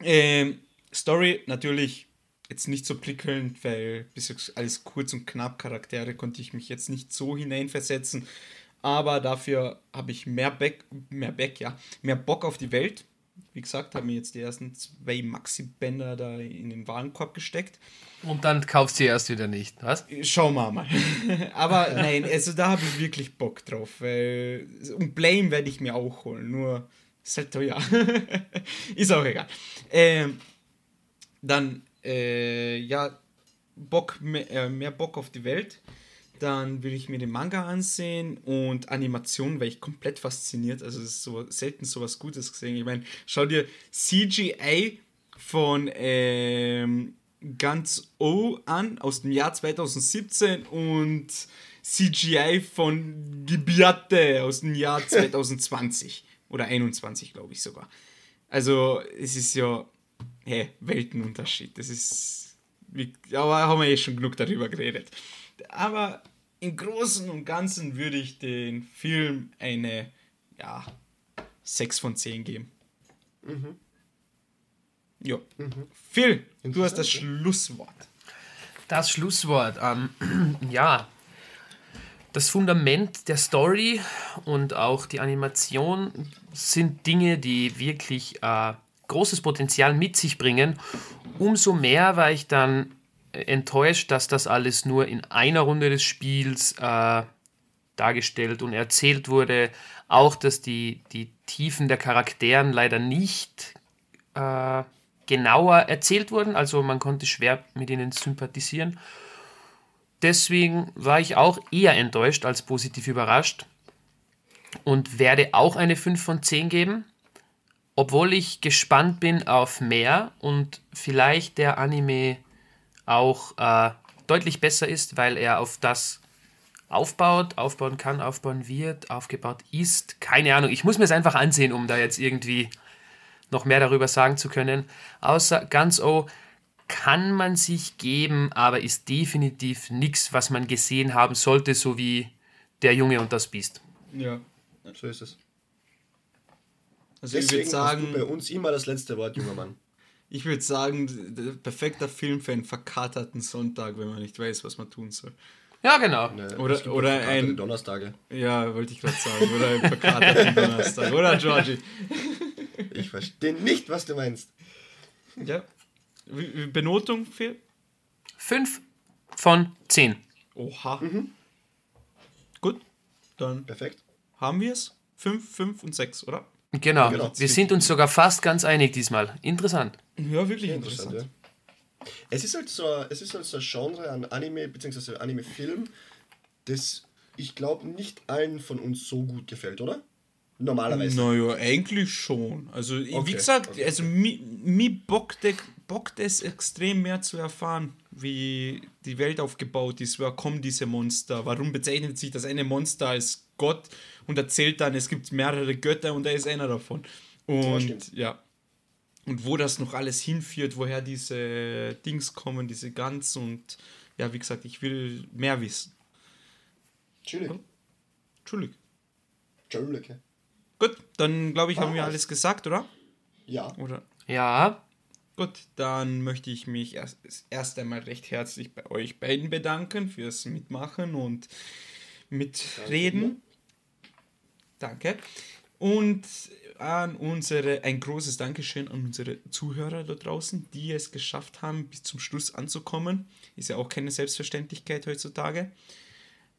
A: Ähm, Story natürlich jetzt nicht so prickelnd, weil bis jetzt alles kurz und knapp Charaktere konnte ich mich jetzt nicht so hineinversetzen. Aber dafür habe ich mehr Back, mehr Back, ja, mehr Bock auf die Welt. Wie gesagt, habe mir jetzt die ersten zwei Maxi-Bänder da in den Warenkorb gesteckt.
B: Und dann kaufst du sie erst wieder nicht, was?
A: Schauen wir mal. Aber nein, also da habe ich wirklich Bock drauf. Weil, und Blame werde ich mir auch holen. Nur ist halt teuer. ist auch egal. Ähm, dann, äh, ja, Bock, mehr, äh, mehr Bock auf die Welt. Dann will ich mir den Manga ansehen und Animation, weil ich komplett fasziniert. Also, es ist so selten sowas Gutes gesehen. Ich meine, schau dir CGI von ähm, Ganz O an aus dem Jahr 2017 und CGI von Gibiate aus dem Jahr 2020 oder 21, glaube ich sogar. Also, es ist ja, hä, Weltenunterschied. Das ist, aber haben wir eh schon genug darüber geredet. Aber im Großen und Ganzen würde ich den Film eine, ja, 6 von 10 geben. Ja. Phil, du hast das Schlusswort.
B: Das Schlusswort. Ähm, ja, das Fundament der Story und auch die Animation sind Dinge, die wirklich äh, großes Potenzial mit sich bringen. Umso mehr war ich dann enttäuscht, dass das alles nur in einer Runde des Spiels äh, dargestellt und erzählt wurde. Auch, dass die, die Tiefen der Charakteren leider nicht äh, genauer erzählt wurden. Also man konnte schwer mit ihnen sympathisieren. Deswegen war ich auch eher enttäuscht als positiv überrascht und werde auch eine 5 von 10 geben, obwohl ich gespannt bin auf mehr und vielleicht der Anime auch äh, deutlich besser ist, weil er auf das aufbaut, aufbauen kann, aufbauen wird, aufgebaut ist. Keine Ahnung, ich muss mir es einfach ansehen, um da jetzt irgendwie noch mehr darüber sagen zu können. Außer ganz oh, kann man sich geben, aber ist definitiv nichts, was man gesehen haben sollte, so wie Der Junge und das Biest.
A: Ja.
C: So ist es.
A: Also ich
C: Deswegen
A: würde
C: hast du bei
A: sagen,
C: uns immer das letzte Wort, junger Mann.
A: Ich würde sagen, perfekter Film für einen verkaterten Sonntag, wenn man nicht weiß, was man tun soll.
B: Ja, genau.
C: Ne,
A: Oder- oder ein-
C: Donnerstage.
A: Ja, wollte ich gerade sagen. Oder einen verkaterten Donnerstag. Oder, Georgie?
C: Ich verstehe nicht, was du meinst.
A: Ja. Benotung, Phil?
B: 5 von 10.
A: Oha. Gut, dann
C: Perfekt.
A: haben wir es. 5, 5 und 6, oder?
B: Genau.
C: Genau.
B: Wir sind uns sogar fast ganz einig diesmal. Interessant.
A: Ja, wirklich
C: Sehr
A: interessant.
C: interessant, ja. Es ist halt so, es ist halt so ein Genre an Anime bzw. Anime-Film, das ich glaube nicht allen von uns so gut gefällt, oder? Normalerweise.
A: Naja, eigentlich schon. Also, ich- wie
C: Okay,
A: gesagt,
C: okay,
A: also mi, mi bockt, de- bockt es extrem mehr zu erfahren, wie die Welt aufgebaut ist. Woher kommen diese Monster? Warum bezeichnet sich das eine Monster als Gott und erzählt dann, es gibt mehrere Götter und er ist einer davon. Und ja. Und wo das noch alles hinführt, woher diese Dings kommen, diese Gans und ja, wie gesagt, ich will mehr wissen.
C: Entschuldigung.
A: Entschuldigung.
C: Entschuldigung.
A: Gut, dann glaube ich, haben wir alles gesagt, oder?
C: Ja.
A: Oder?
B: Ja,
A: Gut, dann möchte ich mich erst, erst einmal recht herzlich bei euch beiden bedanken fürs Mitmachen und Mitreden. Danke. Und an unsere, ein großes Dankeschön an unsere Zuhörer da draußen, die es geschafft haben, bis zum Schluss anzukommen. Ist ja auch keine Selbstverständlichkeit heutzutage.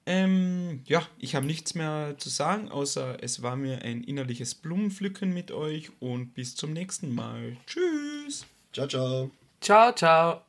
A: Ähm, ja, ich habe nichts mehr zu sagen, außer es war mir ein innerliches Blumenpflücken mit euch und bis zum nächsten Mal. Tschüss.
C: Ciao, ciao.
B: ciao, ciao.